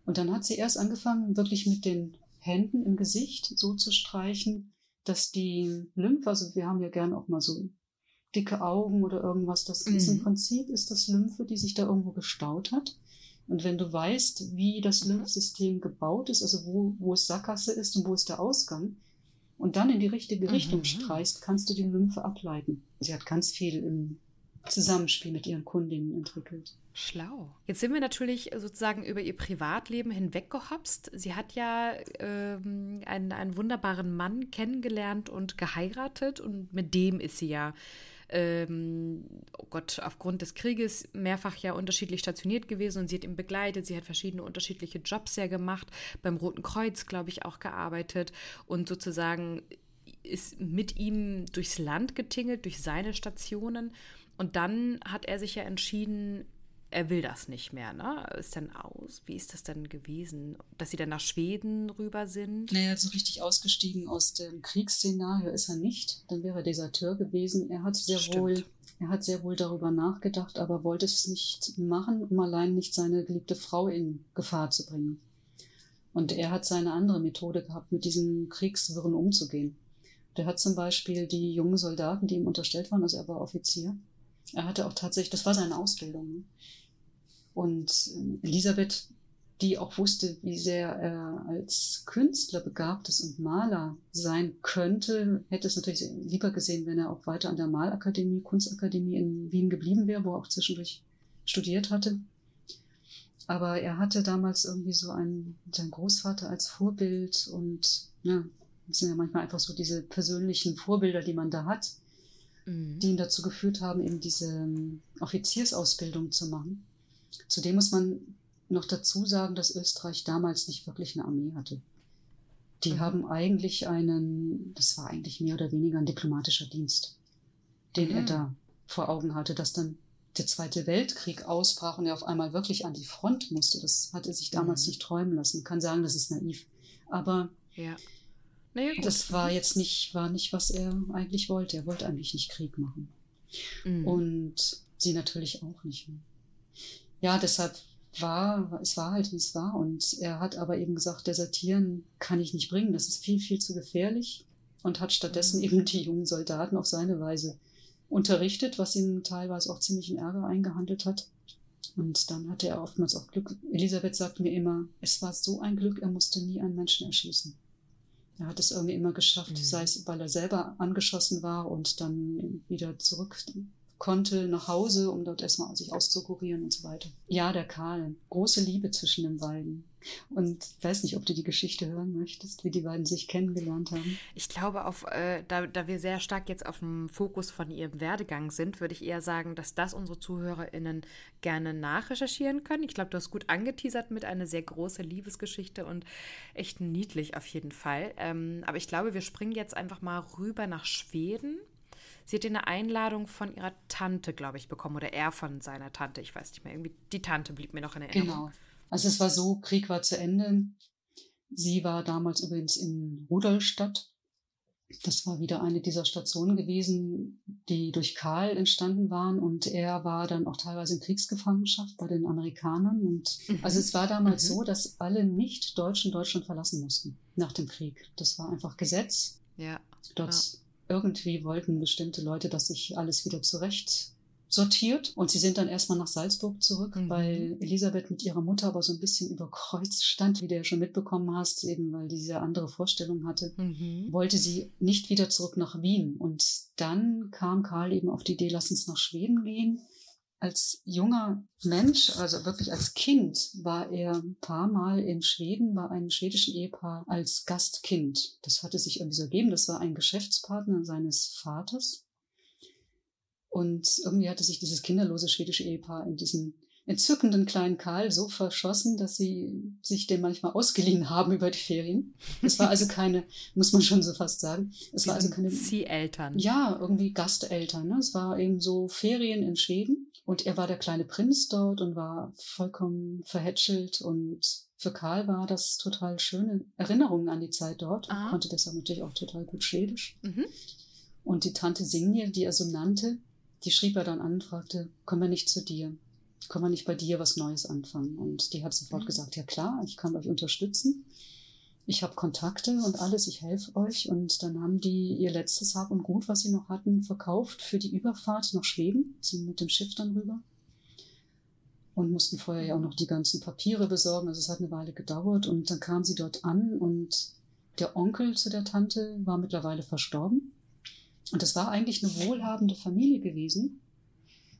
Und dann hat sie erst angefangen, wirklich mit den Händen im Gesicht so zu streichen, dass die Lymphe, also wir haben ja gern auch mal so dicke Augen oder irgendwas, das mhm. ist im. Prinzip ist das Lymphe, die sich da irgendwo gestaut hat. Und wenn du weißt, wie das. Lymphsystem gebaut ist, also wo, wo es Sackgasse ist und wo ist der Ausgang, und dann in die richtige Richtung mhm. streichst, kannst du die Lymphe ableiten. Sie hat ganz viel im Zusammenspiel mit ihren Kundinnen entwickelt. Schlau. Jetzt sind wir natürlich sozusagen über ihr Privatleben hinweggehopst. Sie hat ja ähm, einen, einen wunderbaren Mann kennengelernt und geheiratet und mit dem ist sie ja ähm, oh Gott, aufgrund des Krieges mehrfach ja unterschiedlich stationiert gewesen und sie hat ihn begleitet. Sie hat verschiedene unterschiedliche Jobs ja gemacht, beim Roten Kreuz, glaube ich, auch gearbeitet und sozusagen ist mit ihm durchs Land getingelt, durch seine Stationen. Und dann hat er sich ja entschieden, er will das nicht mehr, ne? Ist denn aus? Wie ist das denn gewesen? Dass sie dann nach Schweden rüber sind? Naja, so richtig ausgestiegen aus dem Kriegsszenario ist er nicht. Dann wäre er Deserteur gewesen. Er hat sehr Stimmt. wohl, er hat sehr wohl darüber nachgedacht, aber wollte es nicht machen, um allein nicht seine geliebte Frau in Gefahr zu bringen. Und er hat seine andere Methode gehabt, mit diesen Kriegswirren umzugehen. Der hat zum Beispiel die jungen Soldaten, die ihm unterstellt waren, also er war Offizier, er hatte auch tatsächlich, das war seine Ausbildung. Ne? Und ähm, Elisabeth, die auch wusste, wie sehr er als Künstler begabt ist und Maler sein könnte, hätte es natürlich lieber gesehen, wenn er auch weiter an der Malakademie, Kunstakademie in Wien geblieben wäre, wo er auch zwischendurch studiert hatte. Aber er hatte damals irgendwie so einen, seinen Großvater als Vorbild und ja, das sind ja manchmal einfach so diese persönlichen Vorbilder, die man da hat, mhm. die ihn dazu geführt haben, eben diese ähm, Offiziersausbildung zu machen. Zudem muss man noch dazu sagen, dass Österreich damals nicht wirklich eine Armee hatte. Die mhm. haben eigentlich einen, das war eigentlich mehr oder weniger ein diplomatischer Dienst, den mhm. er da vor Augen hatte, dass dann der Zweite Weltkrieg ausbrach und er auf einmal wirklich an die Front musste. Das hat er sich damals mhm. nicht träumen lassen. Man kann sagen, das ist naiv. Aber ja. naja, das war jetzt nicht, war nicht, was er eigentlich wollte. Er wollte eigentlich nicht Krieg machen. Mhm. Und sie natürlich auch nicht. Ja, deshalb war, es war halt, wie es war. Und er hat aber eben gesagt, desertieren kann ich nicht bringen. Das ist viel, viel zu gefährlich. Und hat stattdessen mhm. eben die jungen Soldaten auf seine Weise unterrichtet, was ihm teilweise auch ziemlich in Ärger eingehandelt hat. Und dann hatte er oftmals auch Glück. Elisabeth sagte mir immer, es war so ein Glück, er musste nie einen Menschen erschießen. Er hat es irgendwie immer geschafft, mhm. sei es, weil er selber angeschossen war und dann wieder zurück konnte nach Hause, um dort erstmal sich auszukurieren und so weiter. Ja, der Karl. Große Liebe zwischen den beiden. Und ich weiß nicht, ob du die Geschichte hören möchtest, wie die beiden sich kennengelernt haben. Ich glaube, auf, äh, da, da wir sehr stark jetzt auf dem Fokus von ihrem Werdegang sind, würde ich eher sagen, dass das unsere ZuhörerInnen gerne nachrecherchieren können. Ich glaube, du hast gut angeteasert mit einer sehr großen Liebesgeschichte und echt niedlich auf jeden Fall. Ähm, aber ich glaube, wir springen jetzt einfach mal rüber nach Schweden Sie hat eine Einladung von ihrer Tante, glaube ich, bekommen oder er von seiner Tante. Ich weiß nicht mehr. Irgendwie die Tante blieb mir noch in Erinnerung. Genau. Also es war so, Krieg war zu Ende. Sie war damals übrigens in Rudolstadt. Das war wieder eine dieser Stationen gewesen, die durch Karl entstanden waren. Und er war dann auch teilweise in Kriegsgefangenschaft bei den Amerikanern. Und mhm. also es war damals mhm. so, dass alle Nicht-Deutschen Deutschland verlassen mussten nach dem Krieg. Das war einfach Gesetz. Ja. Dort ja irgendwie wollten bestimmte Leute, dass sich alles wieder zurecht sortiert. Und sie sind dann erstmal nach Salzburg zurück, mhm. weil Elisabeth mit ihrer Mutter aber so ein bisschen über Kreuz stand, wie du ja schon mitbekommen hast, eben weil diese andere Vorstellung hatte, mhm. wollte sie nicht wieder zurück nach Wien. Und dann kam Karl eben auf die Idee, lass uns nach Schweden gehen als junger Mensch, also wirklich als Kind, war er ein paar Mal in Schweden bei einem schwedischen Ehepaar als Gastkind. Das hatte sich irgendwie so ergeben. Das war ein Geschäftspartner seines Vaters. Und irgendwie hatte sich dieses kinderlose schwedische Ehepaar in diesen entzückenden kleinen Karl so verschossen, dass sie sich den manchmal ausgeliehen haben über die Ferien. Es war also keine, muss man schon so fast sagen. Es war also keine Zieheltern. Ja, irgendwie Gasteltern. Ne? Es war eben so Ferien in Schweden und er war der kleine Prinz dort und war vollkommen verhätschelt und für Karl war das total schöne Erinnerungen an die Zeit dort. Er konnte deshalb natürlich auch total gut Schwedisch. Mhm. Und die Tante Signe, die er so nannte, die schrieb er dann an und fragte, kommen wir nicht zu dir? Können wir nicht bei dir was Neues anfangen? Und die hat sofort Mhm. gesagt, ja klar, ich kann euch unterstützen. Ich habe Kontakte und alles, ich helfe euch. Und dann haben die ihr letztes Hab und Gut, was sie noch hatten, verkauft für die Überfahrt nach Schweden, sind mit dem Schiff dann rüber. Und mussten vorher ja auch noch die ganzen Papiere besorgen. Also es hat eine Weile gedauert. Und dann kam sie dort an und der Onkel zu der Tante war mittlerweile verstorben. Und das war eigentlich eine wohlhabende Familie gewesen.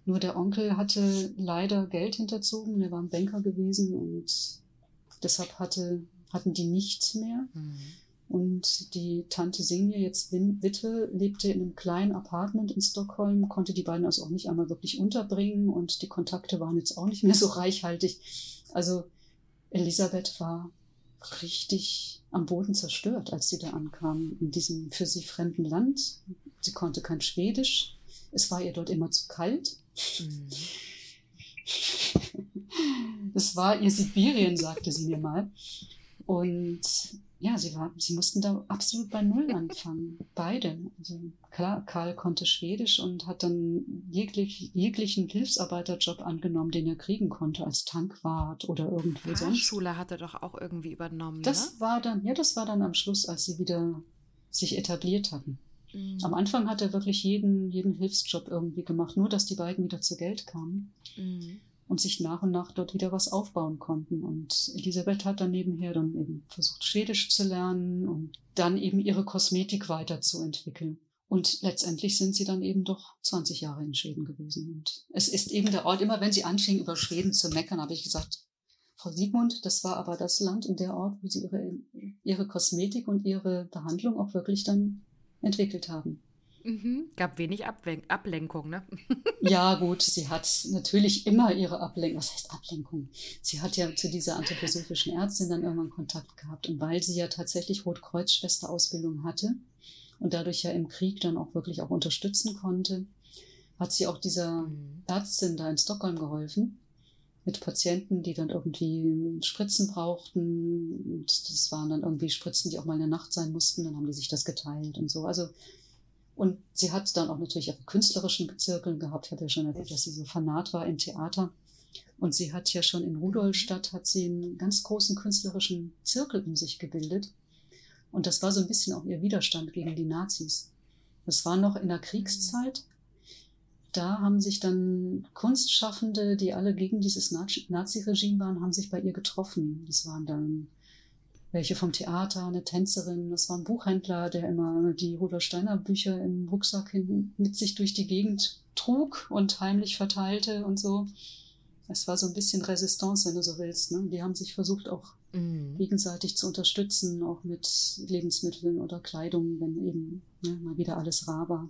Nur der Onkel hatte leider Geld hinterzogen, er war ein Banker gewesen und deshalb hatte, hatten die nichts mehr. Mhm. Und die Tante Sinje, jetzt Witwe, lebte in einem kleinen Apartment in Stockholm, konnte die beiden also auch nicht einmal wirklich unterbringen und die Kontakte waren jetzt auch nicht mehr so reichhaltig. Also Elisabeth war richtig am Boden zerstört, als sie da ankam, in diesem für sie fremden Land. Sie konnte kein Schwedisch. Es war ihr dort immer zu kalt. Mhm. Es war ihr Sibirien, sagte sie mir mal. Und ja, sie, war, sie mussten da absolut bei Null anfangen. Beide. Also klar, Karl konnte Schwedisch und hat dann jeglich, jeglichen Hilfsarbeiterjob angenommen, den er kriegen konnte, als Tankwart oder irgendwo sonst. Fahrschule hat er doch auch irgendwie übernommen, Das war dann, ja, das war dann am Schluss, als sie wieder sich etabliert hatten. Mhm. Am Anfang hat er wirklich jeden, jeden Hilfsjob irgendwie gemacht, nur dass die beiden wieder zu Geld kamen Mhm. und sich nach und nach dort wieder was aufbauen konnten. Und Elisabeth hat dann nebenher dann eben versucht, Schwedisch zu lernen und dann eben ihre Kosmetik weiterzuentwickeln. Und letztendlich sind sie dann eben doch 20 Jahre in Schweden gewesen. Und es ist eben der Ort, immer wenn sie anfing, über Schweden zu meckern, habe ich gesagt, Frau Siegmund, das war aber das Land und der Ort, wo sie ihre, ihre Kosmetik und ihre Behandlung auch wirklich dann entwickelt haben. Mhm. Gab wenig Abwen Ablenkung, ne? Ja, gut, sie hat natürlich immer ihre Ablenkung. Was heißt Ablenkung? Sie hat ja zu dieser anthroposophischen Ärztin dann irgendwann Kontakt gehabt. Und weil sie ja tatsächlich Rotkreuz-Schwesterausbildung hatte und dadurch ja im Krieg dann auch wirklich auch unterstützen konnte, hat sie auch dieser Mhm. Ärztin da in Stockholm geholfen mit Patienten, die dann irgendwie Spritzen brauchten. Und das waren dann irgendwie Spritzen, die auch mal in der Nacht sein mussten. Dann haben die sich das geteilt und so. Also und sie hat dann auch natürlich ihre künstlerischen Zirkeln gehabt. Ich habe ja schon erzählt, dass sie so fanat war im Theater. Und sie hat ja schon in Rudolstadt hat sie einen ganz großen künstlerischen Zirkel um sich gebildet. Und das war so ein bisschen auch ihr Widerstand gegen die Nazis. Das war noch in der Kriegszeit. Da haben sich dann Kunstschaffende, die alle gegen dieses Nazi- Nazi-Regime waren, haben sich bei ihr getroffen. Das waren dann welche vom Theater, eine Tänzerin, das war ein Buchhändler, der immer die Rudolf Steiner Bücher im Rucksack hinten mit sich durch die Gegend trug und heimlich verteilte und so. Es war so ein bisschen Resistance, wenn du so willst. Ne? Die haben sich versucht, auch Mhm. gegenseitig zu unterstützen, auch mit Lebensmitteln oder Kleidung, wenn eben ne, mal wieder alles rar war.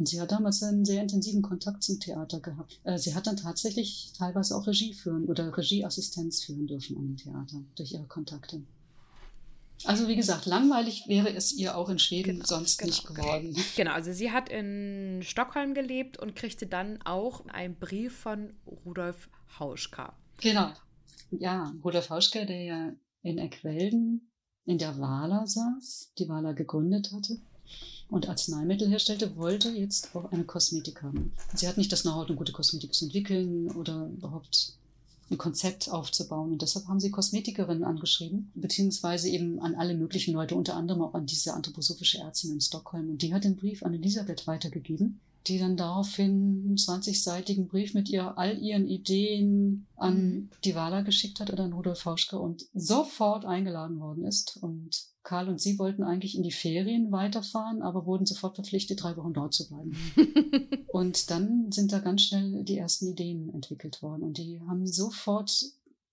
Und sie hat damals einen sehr intensiven Kontakt zum Theater gehabt. Äh, sie hat dann tatsächlich teilweise auch Regie führen oder Regieassistenz führen dürfen an dem Theater durch ihre Kontakte. Also wie gesagt, langweilig wäre es ihr auch in Schweden Genau, sonst genau. nicht geworden. Genau, also sie hat in Stockholm gelebt und kriegte dann auch einen Brief von Rudolf Hauschka. Genau. Ja, Rudolf Hauschka, der ja in Eckwelden in der Wala saß, die Wala gegründet hatte und Arzneimittel herstellte, wollte jetzt auch eine Kosmetik haben. Sie hat nicht das Know-how, eine gute Kosmetik zu entwickeln oder überhaupt ein Konzept aufzubauen. Und deshalb haben sie Kosmetikerinnen angeschrieben, beziehungsweise eben an alle möglichen Leute, unter anderem auch an diese anthroposophische Ärztin in Stockholm. Und die hat den Brief an Elisabeth weitergegeben, die dann daraufhin einen 20-seitigen Brief mit ihr all ihren Ideen an Mhm. die Wala geschickt hat oder an Rudolf Hauschka und sofort eingeladen worden ist. Und Karl und sie wollten eigentlich in die Ferien weiterfahren, aber wurden sofort verpflichtet, drei Wochen dort zu bleiben. Und dann sind da ganz schnell die ersten Ideen entwickelt worden und die haben sofort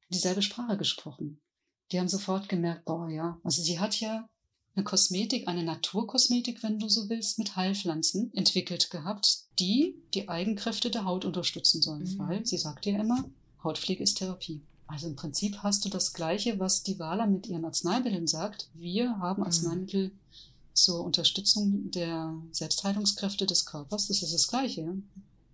dieselbe Sprache gesprochen. Die haben sofort gemerkt, boah, ja, also sie hat ja eine Kosmetik, eine Naturkosmetik, wenn du so willst, mit Heilpflanzen entwickelt gehabt, die die Eigenkräfte der Haut unterstützen sollen, Mhm. weil sie sagt ja immer, Hautpflege ist Therapie. Also im Prinzip hast du das Gleiche, was die Wala mit ihren Arzneimitteln sagt. Wir haben Mhm. Arzneimittel zur Unterstützung der Selbstheilungskräfte des Körpers. Das ist das Gleiche.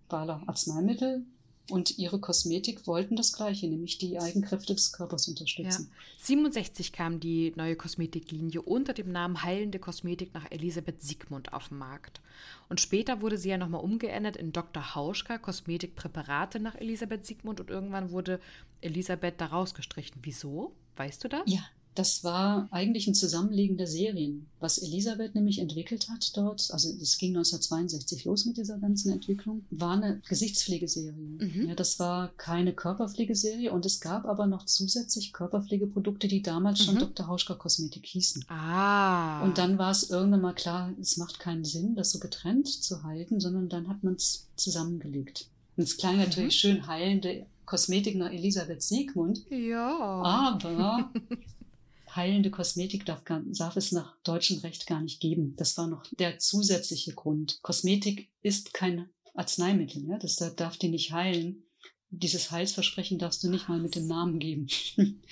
Wala Arzneimittel, Und ihre Kosmetik wollten das Gleiche, nämlich die Eigenkräfte des Körpers unterstützen. Ja. 67 kam die neue Kosmetiklinie unter dem Namen Heilende Kosmetik nach Elisabeth Siegmund auf den Markt. Und später wurde sie ja nochmal umgeändert in Dr. Hauschka Kosmetikpräparate nach Elisabeth Siegmund und irgendwann wurde Elisabeth da rausgestrichen. Wieso? Weißt du das? Ja, das war eigentlich ein Zusammenlegen der Serien. Was Elisabeth nämlich entwickelt hat dort, also es ging 1962 los mit dieser ganzen Entwicklung, war eine Gesichtspflegeserie. Mhm. Ja, das war keine Körperpflegeserie und es gab aber noch zusätzlich Körperpflegeprodukte, die damals schon mhm. Dr. Hauschka Kosmetik hießen. Ah. Und dann war es irgendwann mal klar, es macht keinen Sinn, das so getrennt zu halten, sondern dann hat man es zusammengelegt. Und es klang natürlich mhm. schön heilende Kosmetik nach Elisabeth Siegmund. Ja. Aber heilende Kosmetik darf, darf es nach deutschem Recht gar nicht geben. Das war noch der zusätzliche Grund. Kosmetik ist kein Arzneimittel, ja? das darf die nicht heilen. Dieses Heilsversprechen darfst du nicht mal mit dem Namen geben.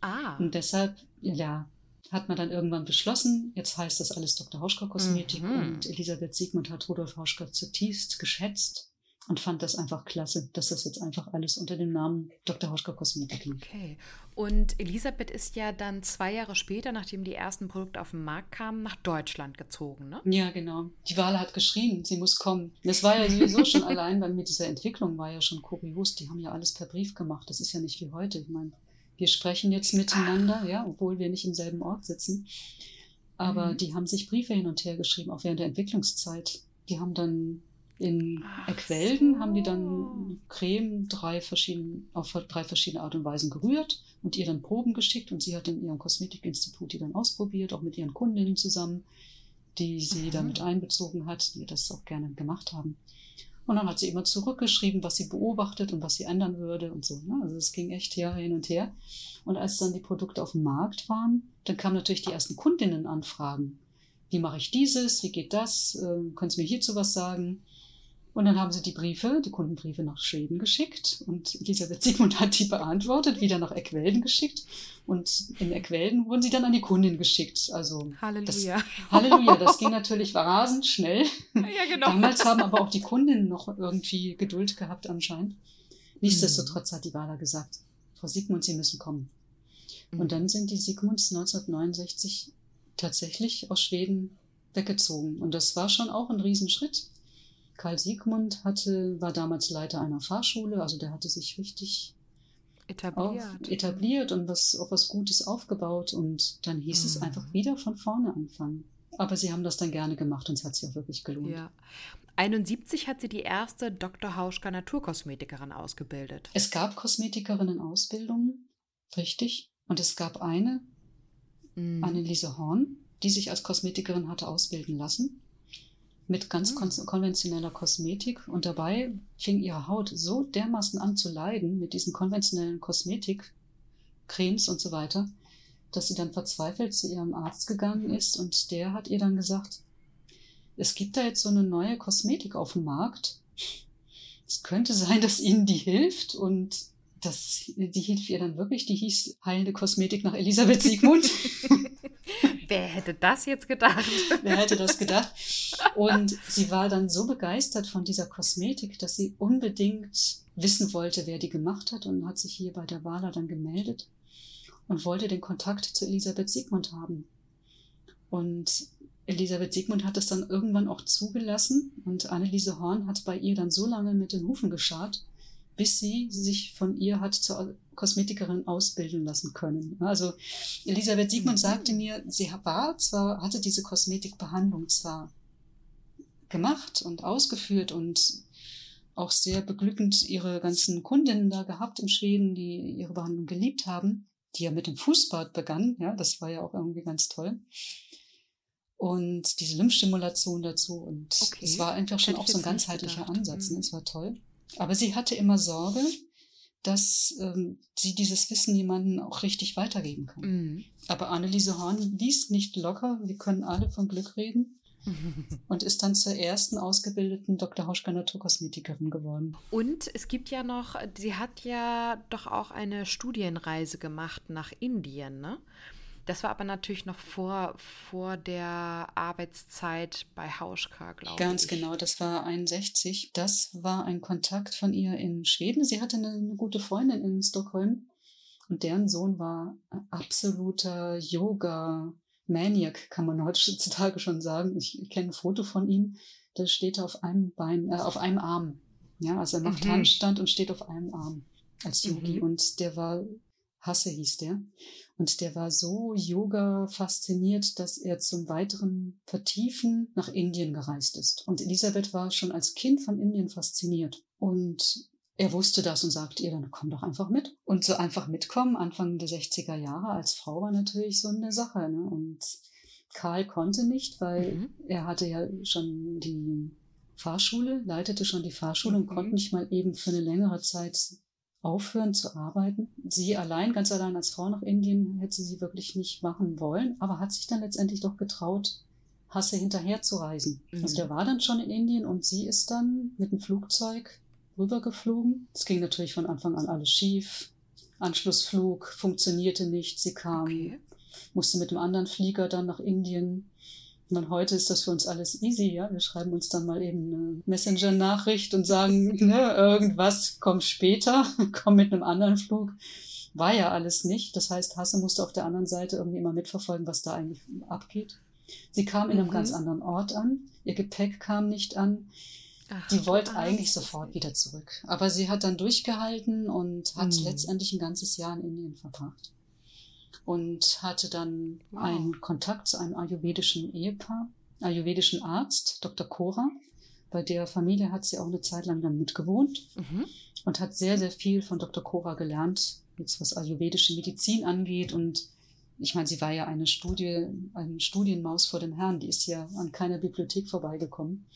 ah. Und deshalb, ja, hat man dann irgendwann beschlossen, jetzt heißt das alles Dr. Hauschka Kosmetik mhm. und Elisabeth Siegmund hat Rudolf Hauschka zutiefst geschätzt und fand das einfach klasse, dass das jetzt einfach alles unter dem Namen Dr. Hoschka Kosmetik liegt. Okay. Und Elisabeth ist ja dann zwei Jahre später, nachdem die ersten Produkte auf den Markt kamen, nach Deutschland gezogen, ne? Ja, genau. Die Wahl hat geschrien, sie muss kommen. Das war ja sowieso schon allein, weil mit dieser Entwicklung war ja schon kurios. Die haben ja alles per Brief gemacht. Das ist ja nicht wie heute. Ich meine, wir sprechen jetzt miteinander, ja, obwohl wir nicht im selben Ort sitzen. Aber mhm. die haben sich Briefe hin und her geschrieben, auch während der Entwicklungszeit. Die haben dann in Equelden so. haben die dann Creme drei verschieden, auf drei verschiedene Art und Weisen gerührt und ihr dann Proben geschickt und sie hat in ihrem Kosmetikinstitut die dann ausprobiert, auch mit ihren Kundinnen zusammen, die sie mhm. damit einbezogen hat, die das auch gerne gemacht haben. Und dann hat sie immer zurückgeschrieben, was sie beobachtet und was sie ändern würde und so. Ne? Also es ging echt her, hin und her. Und als dann die Produkte auf dem Markt waren, dann kamen natürlich die ersten Kundinnenanfragen. Wie mache ich dieses? Wie geht das? Ähm, können Sie mir hierzu was sagen? Und dann haben sie die Briefe, die Kundenbriefe nach Schweden geschickt und Elisabeth Sigmund hat die beantwortet, wieder nach Eckwelden geschickt und in Eckwelden wurden sie dann an die Kundin geschickt. Also Halleluja. Das, Halleluja, das ging natürlich rasend schnell. Ja, genau. Damals haben aber auch die Kundinnen noch irgendwie Geduld gehabt anscheinend. Nichtsdestotrotz hat die Wala gesagt, Frau Sigmund, Sie müssen kommen. Mhm. Und dann sind die Sigmunds 1969 tatsächlich aus Schweden weggezogen. Und das war schon auch ein Riesenschritt Karl Siegmund hatte, war damals Leiter einer Fahrschule, also der hatte sich richtig etabliert, auf, etabliert und was, auf was Gutes aufgebaut und dann hieß mhm. es einfach wieder von vorne anfangen. Aber sie haben das dann gerne gemacht und es hat sich auch wirklich gelohnt. Ja. 71 hat sie die erste Dr. Hauschka Naturkosmetikerin ausgebildet. Es gab Kosmetikerinnen-Ausbildungen, richtig. Und es gab eine, mhm. Anneliese Horn, die sich als Kosmetikerin hatte ausbilden lassen mit ganz mhm. konventioneller Kosmetik und dabei fing ihre Haut so dermaßen an zu leiden mit diesen konventionellen Kosmetikcremes und so weiter, dass sie dann verzweifelt zu ihrem Arzt gegangen mhm. ist und der hat ihr dann gesagt, es gibt da jetzt so eine neue Kosmetik auf dem Markt. Es könnte sein, dass ihnen die hilft und das, die hilft ihr dann wirklich. Die hieß Heilende Kosmetik nach Elisabeth Siegmund. Wer hätte das jetzt gedacht? Wer hätte das gedacht? Und sie war dann so begeistert von dieser Kosmetik, dass sie unbedingt wissen wollte, wer die gemacht hat und hat sich hier bei der Wala dann gemeldet und wollte den Kontakt zu Elisabeth Siegmund haben. Und Elisabeth Siegmund hat es dann irgendwann auch zugelassen und Anneliese Horn hat bei ihr dann so lange mit den Hufen geschart, bis sie sich von ihr hat zur Kosmetikerin ausbilden lassen können. Also Elisabeth Siegmund mhm. sagte mir, sie war zwar, hatte diese Kosmetikbehandlung zwar gemacht und ausgeführt und auch sehr beglückend ihre ganzen Kundinnen da gehabt in Schweden, die ihre Behandlung geliebt haben, die ja mit dem Fußbad begann. Ja, das war ja auch irgendwie ganz toll. Und diese Lymphstimulation dazu. Und okay. es war einfach schon auch so ein ganzheitlicher Ansatz. Ne? Mhm. Es war toll. Aber sie hatte immer Sorge, dass ähm, sie dieses Wissen jemandem auch richtig weitergeben kann. Mhm. Aber Anneliese Horn ließ nicht locker, wir können alle von Glück reden. und ist dann zur ersten ausgebildeten Dr. Hauschka Naturkosmetikerin geworden. Und es gibt ja noch, sie hat ja doch auch eine Studienreise gemacht nach Indien, ne? Das war aber natürlich noch vor, vor der Arbeitszeit bei Hauschka, glaube ich. Ganz genau, das war 61. Das war ein Kontakt von ihr in Schweden. Sie hatte eine, eine gute Freundin in Stockholm und deren Sohn war absoluter Yoga. Maniac, kann man heutzutage schon sagen. Ich, ich kenne ein Foto von ihm, da steht er auf einem Bein, äh, auf einem Arm. Ja, also er macht mhm. Handstand und steht auf einem Arm als Yogi. Mhm. Und der war, Hasse hieß der. Und der war so Yoga fasziniert, dass er zum weiteren Vertiefen nach Indien gereist ist. Und Elisabeth war schon als Kind von Indien fasziniert. Und er wusste das und sagte ihr, dann komm doch einfach mit. Und so einfach mitkommen, Anfang der 60er Jahre als Frau war natürlich so eine Sache. Ne? Und Karl konnte nicht, weil mhm. er hatte ja schon die Fahrschule, leitete schon die Fahrschule mhm. und konnte nicht mal eben für eine längere Zeit aufhören zu arbeiten. Sie allein, ganz allein als Frau nach Indien, hätte sie wirklich nicht machen wollen, aber hat sich dann letztendlich doch getraut, Hasse hinterher zu reisen. Mhm. Also der war dann schon in Indien und sie ist dann mit dem Flugzeug rübergeflogen. Es ging natürlich von Anfang an alles schief. Anschlussflug funktionierte nicht. Sie kam, okay. musste mit dem anderen Flieger dann nach Indien. Und heute ist das für uns alles easy, ja. Wir schreiben uns dann mal eben eine Messenger-Nachricht und sagen, ne, irgendwas kommt später, komm mit einem anderen Flug. War ja alles nicht. Das heißt, Hasse musste auf der anderen Seite irgendwie immer mitverfolgen, was da eigentlich abgeht. Sie kam in einem mhm. ganz anderen Ort an. Ihr Gepäck kam nicht an. Ach, die wollte eigentlich sofort wieder zurück. Aber sie hat dann durchgehalten und hat mhm. letztendlich ein ganzes Jahr in Indien verbracht und hatte dann wow. einen Kontakt zu einem ayurvedischen Ehepaar, ayurvedischen Arzt, Dr. Kora. Bei der Familie hat sie auch eine Zeit lang dann mitgewohnt mhm. und hat sehr, sehr viel von Dr. Kora gelernt, jetzt was ayurvedische Medizin angeht. Und ich meine, sie war ja eine Studie, eine Studienmaus vor dem Herrn, die ist ja an keiner Bibliothek vorbeigekommen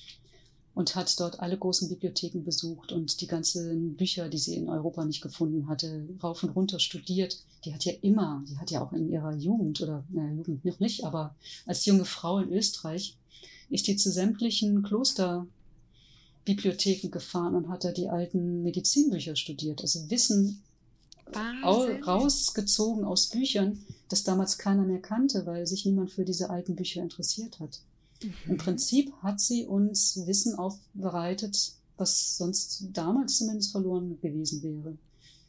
und hat dort alle großen Bibliotheken besucht und die ganzen Bücher, die sie in Europa nicht gefunden hatte, rauf und runter studiert. Die hat ja immer, die hat ja auch in ihrer Jugend oder naja, Jugend noch nicht, aber als junge Frau in Österreich ist die zu sämtlichen Klosterbibliotheken gefahren und hat da die alten Medizinbücher studiert. Also Wissen Wahnsinn. rausgezogen aus Büchern, das damals keiner mehr kannte, weil sich niemand für diese alten Bücher interessiert hat. Im Prinzip hat sie uns Wissen aufbereitet, was sonst damals zumindest verloren gewesen wäre.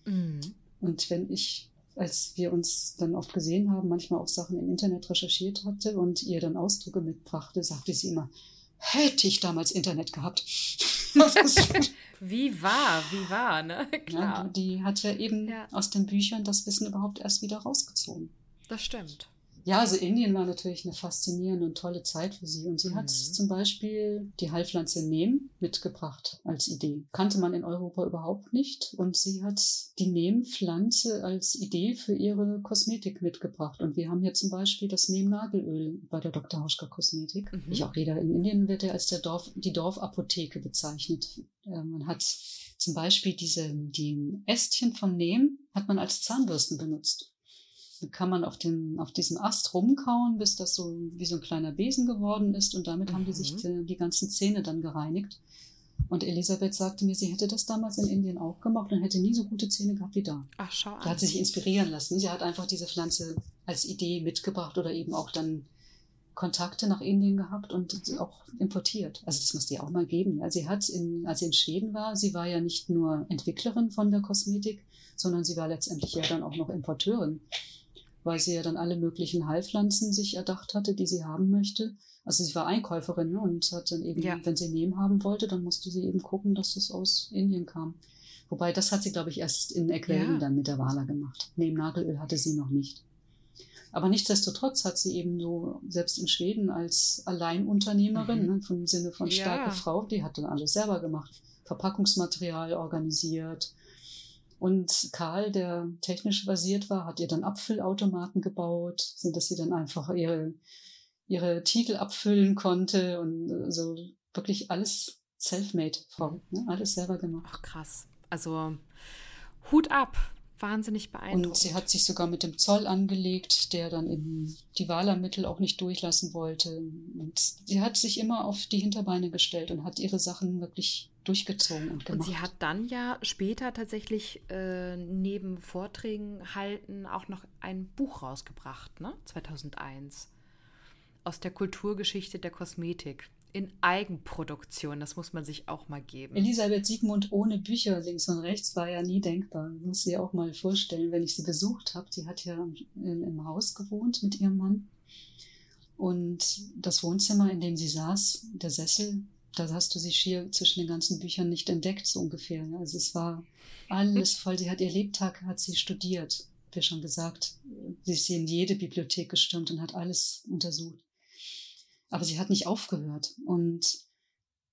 Mhm. Und wenn ich, als wir uns dann oft gesehen haben, manchmal auch Sachen im Internet recherchiert hatte und ihr dann Ausdrücke mitbrachte, sagte sie immer, hätte ich damals Internet gehabt. wie war, wie war, ne? Klar. Ja, die hat ja eben ja. aus den Büchern das Wissen überhaupt erst wieder rausgezogen. Das stimmt. Ja, also Indien war natürlich eine faszinierende und tolle Zeit für sie. Und sie mhm. hat zum Beispiel die Heilpflanze Neem mitgebracht als Idee. Kannte man in Europa überhaupt nicht. Und sie hat die Neempflanze als Idee für ihre Kosmetik mitgebracht. Und wir haben hier zum Beispiel das Neem-Nagelöl bei der Dr. Hauschka Kosmetik. Mhm. Ich auch jeder in Indien wird ja als der Dorf, die Dorfapotheke bezeichnet. Äh, man hat zum Beispiel diese, die Ästchen von Neem hat man als Zahnbürsten benutzt kann man auf, dem, auf diesem Ast rumkauen, bis das so wie so ein kleiner Besen geworden ist. Und damit mhm. haben die sich die, die ganzen Zähne dann gereinigt. Und Elisabeth sagte mir, sie hätte das damals in Indien auch gemacht und hätte nie so gute Zähne gehabt wie da. Ach, schau an. Da hat sie sich inspirieren lassen. Sie hat einfach diese Pflanze als Idee mitgebracht oder eben auch dann Kontakte nach Indien gehabt und auch importiert. Also das muss ihr auch mal geben. Also sie hat, in, als sie in Schweden war, sie war ja nicht nur Entwicklerin von der Kosmetik, sondern sie war letztendlich ja dann auch noch Importeurin weil sie ja dann alle möglichen Heilpflanzen sich erdacht hatte, die sie haben möchte. Also sie war Einkäuferin ne, und hat dann eben, ja. wenn sie Nehmen haben wollte, dann musste sie eben gucken, dass das aus Indien kam. Wobei, das hat sie, glaube ich, erst in Ecuador ja. dann mit der Wala gemacht. Neben Nadelöl hatte sie noch nicht. Aber nichtsdestotrotz hat sie eben so, selbst in Schweden als Alleinunternehmerin, mhm. ne, vom Sinne von starke ja. Frau, die hat dann alles selber gemacht. Verpackungsmaterial organisiert, und Karl, der technisch basiert war, hat ihr dann Abfüllautomaten gebaut, so dass sie dann einfach ihre, ihre Titel abfüllen konnte und äh, so wirklich alles self-made Frau, ne? alles selber gemacht. Ach krass. Also Hut ab. Wahnsinnig beeindruckend. Und sie hat sich sogar mit dem Zoll angelegt, der dann eben die Wahlermittel auch nicht durchlassen wollte. Und sie hat sich immer auf die Hinterbeine gestellt und hat ihre Sachen wirklich durchgezogen und gemacht. Und sie hat dann ja später tatsächlich äh, neben Vorträgen halten auch noch ein Buch rausgebracht, ne? 2001. Aus der Kulturgeschichte der Kosmetik in Eigenproduktion. Das muss man sich auch mal geben. Elisabeth Siegmund ohne Bücher links und rechts war ja nie denkbar. Ich muss sie auch mal vorstellen, wenn ich sie besucht habe. Die hat ja in, im Haus gewohnt mit ihrem Mann. Und das Wohnzimmer, in dem sie saß, der Sessel, da hast du sie schier zwischen den ganzen Büchern nicht entdeckt, so ungefähr. Also es war alles voll. Sie hat ihr Lebtag, hat sie studiert, wie schon gesagt. Sie ist in jede Bibliothek gestürmt und hat alles untersucht. Aber sie hat nicht aufgehört und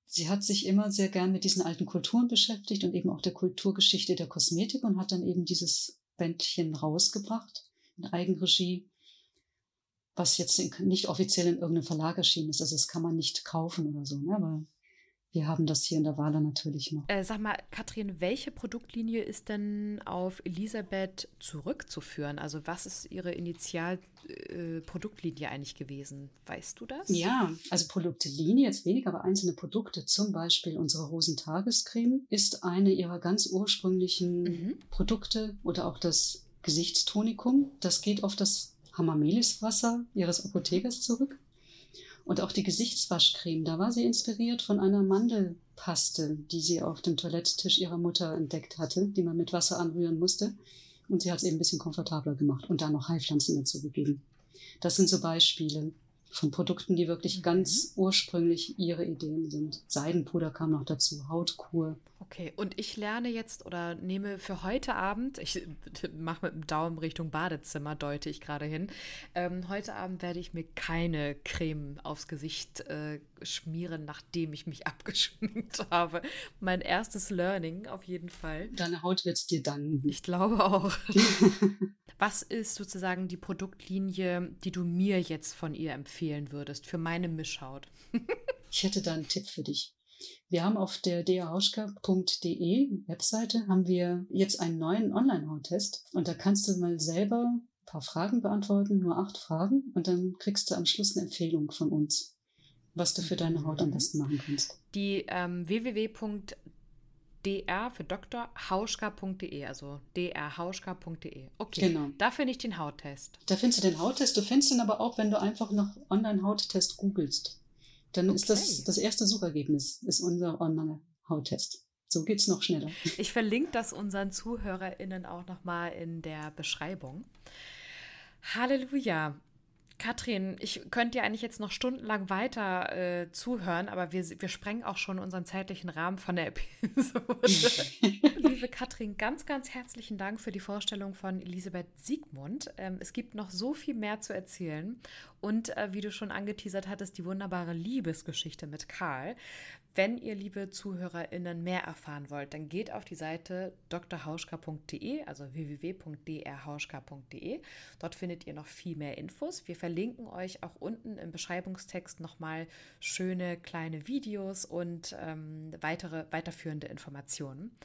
sie hat sich immer sehr gern mit diesen alten Kulturen beschäftigt und eben auch der Kulturgeschichte der Kosmetik und hat dann eben dieses Bändchen rausgebracht in Eigenregie, was jetzt nicht offiziell in irgendeinem Verlag erschienen ist. Also das kann man nicht kaufen oder so, ne? aber wir haben das hier in der Wale natürlich noch. Äh, sag mal, Katrin, welche Produktlinie ist denn auf Elisabeth zurückzuführen? Also was ist ihre Initialproduktlinie äh, eigentlich gewesen? Weißt du das? Ja, also Produktlinie jetzt weniger, aber einzelne Produkte, zum Beispiel unsere Rosentagescreme, ist eine ihrer ganz ursprünglichen mhm. Produkte oder auch das Gesichtstonikum. Das geht auf das Hamameliswasser ihres Apothekers zurück. Und auch die Gesichtswaschcreme, da war sie inspiriert von einer Mandelpaste, die sie auf dem Toiletttisch ihrer Mutter entdeckt hatte, die man mit Wasser anrühren musste. Und sie hat es eben ein bisschen komfortabler gemacht und da noch Heilpflanzen dazu gegeben. Das sind so Beispiele von Produkten, die wirklich mhm. ganz ursprünglich ihre Ideen sind. Seidenpuder kam noch dazu, Hautkur. Okay, und ich lerne jetzt oder nehme für heute Abend, ich mache mit dem Daumen Richtung Badezimmer, deute ich gerade hin. Ähm, heute Abend werde ich mir keine Creme aufs Gesicht äh, schmieren, nachdem ich mich abgeschminkt habe. Mein erstes Learning auf jeden Fall. Deine Haut wird es dir danken. Ich glaube auch. Was ist sozusagen die Produktlinie, die du mir jetzt von ihr empfehlen würdest für meine Mischhaut? ich hätte da einen Tipp für dich. Wir haben auf der drhauschka.de Webseite haben wir jetzt einen neuen Online-Hauttest und da kannst du mal selber ein paar Fragen beantworten, nur acht Fragen und dann kriegst du am Schluss eine Empfehlung von uns, was du für deine Haut am besten machen kannst. Die ähm, www dr für Dr. Hauschka.de, also drhauschka.de. Okay, genau. da finde ich den Hauttest. Da findest du den Hauttest. Du findest ihn aber auch, wenn du einfach nach Online-Hauttest googelst. Dann okay. ist das das erste Suchergebnis, ist unser Online-Hauttest. So geht es noch schneller. Ich verlinke das unseren ZuhörerInnen auch nochmal in der Beschreibung. Halleluja. Katrin, ich könnte dir eigentlich jetzt noch stundenlang weiter äh, zuhören, aber wir, wir sprengen auch schon unseren zeitlichen Rahmen von der Episode. Liebe Katrin, ganz, ganz herzlichen Dank für die Vorstellung von Elisabeth Siegmund. Ähm, es gibt noch so viel mehr zu erzählen und äh, wie du schon angeteasert hattest, die wunderbare Liebesgeschichte mit Karl. Wenn ihr, liebe ZuhörerInnen, mehr erfahren wollt, dann geht auf die Seite drhauschka.de, also www.drhauschka.de. Dort findet ihr noch viel mehr Infos. Wir verlinken euch auch unten im Beschreibungstext nochmal schöne kleine Videos und ähm, weitere weiterführende Informationen.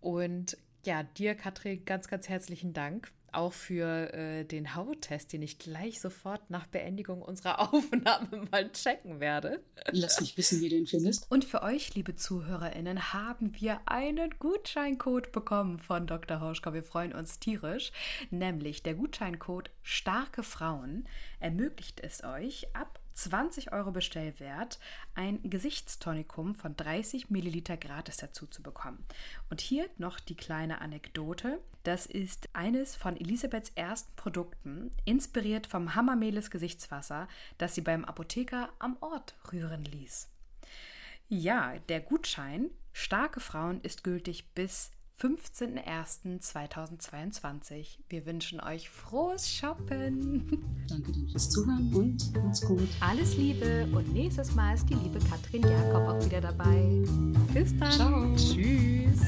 Und ja, dir, Katrin, ganz, ganz herzlichen Dank auch für äh, den Hauttest, den ich gleich sofort nach Beendigung unserer Aufnahme mal checken werde. Lass mich wissen, wie du ihn findest. Und für euch, liebe ZuhörerInnen, haben wir einen Gutscheincode bekommen von Dr. Hauschka. Wir freuen uns tierisch. Nämlich der Gutscheincode Starke Frauen ermöglicht es euch, ab 20 Euro Bestellwert ein Gesichtstonikum von 30 Milliliter gratis dazu zu bekommen. Und hier noch die kleine Anekdote. Das ist eines von Elisabeths ersten Produkten, inspiriert vom Hammermeles Gesichtswasser, das sie beim Apotheker am Ort rühren ließ. Ja, der Gutschein Starke Frauen ist gültig bis 15.01.2022. Wir wünschen euch frohes Shoppen. Danke fürs Zuhören und macht's gut. Alles Liebe und nächstes Mal ist die liebe Katrin Jakob auch wieder dabei. Bis dann. Ciao. Tschüss.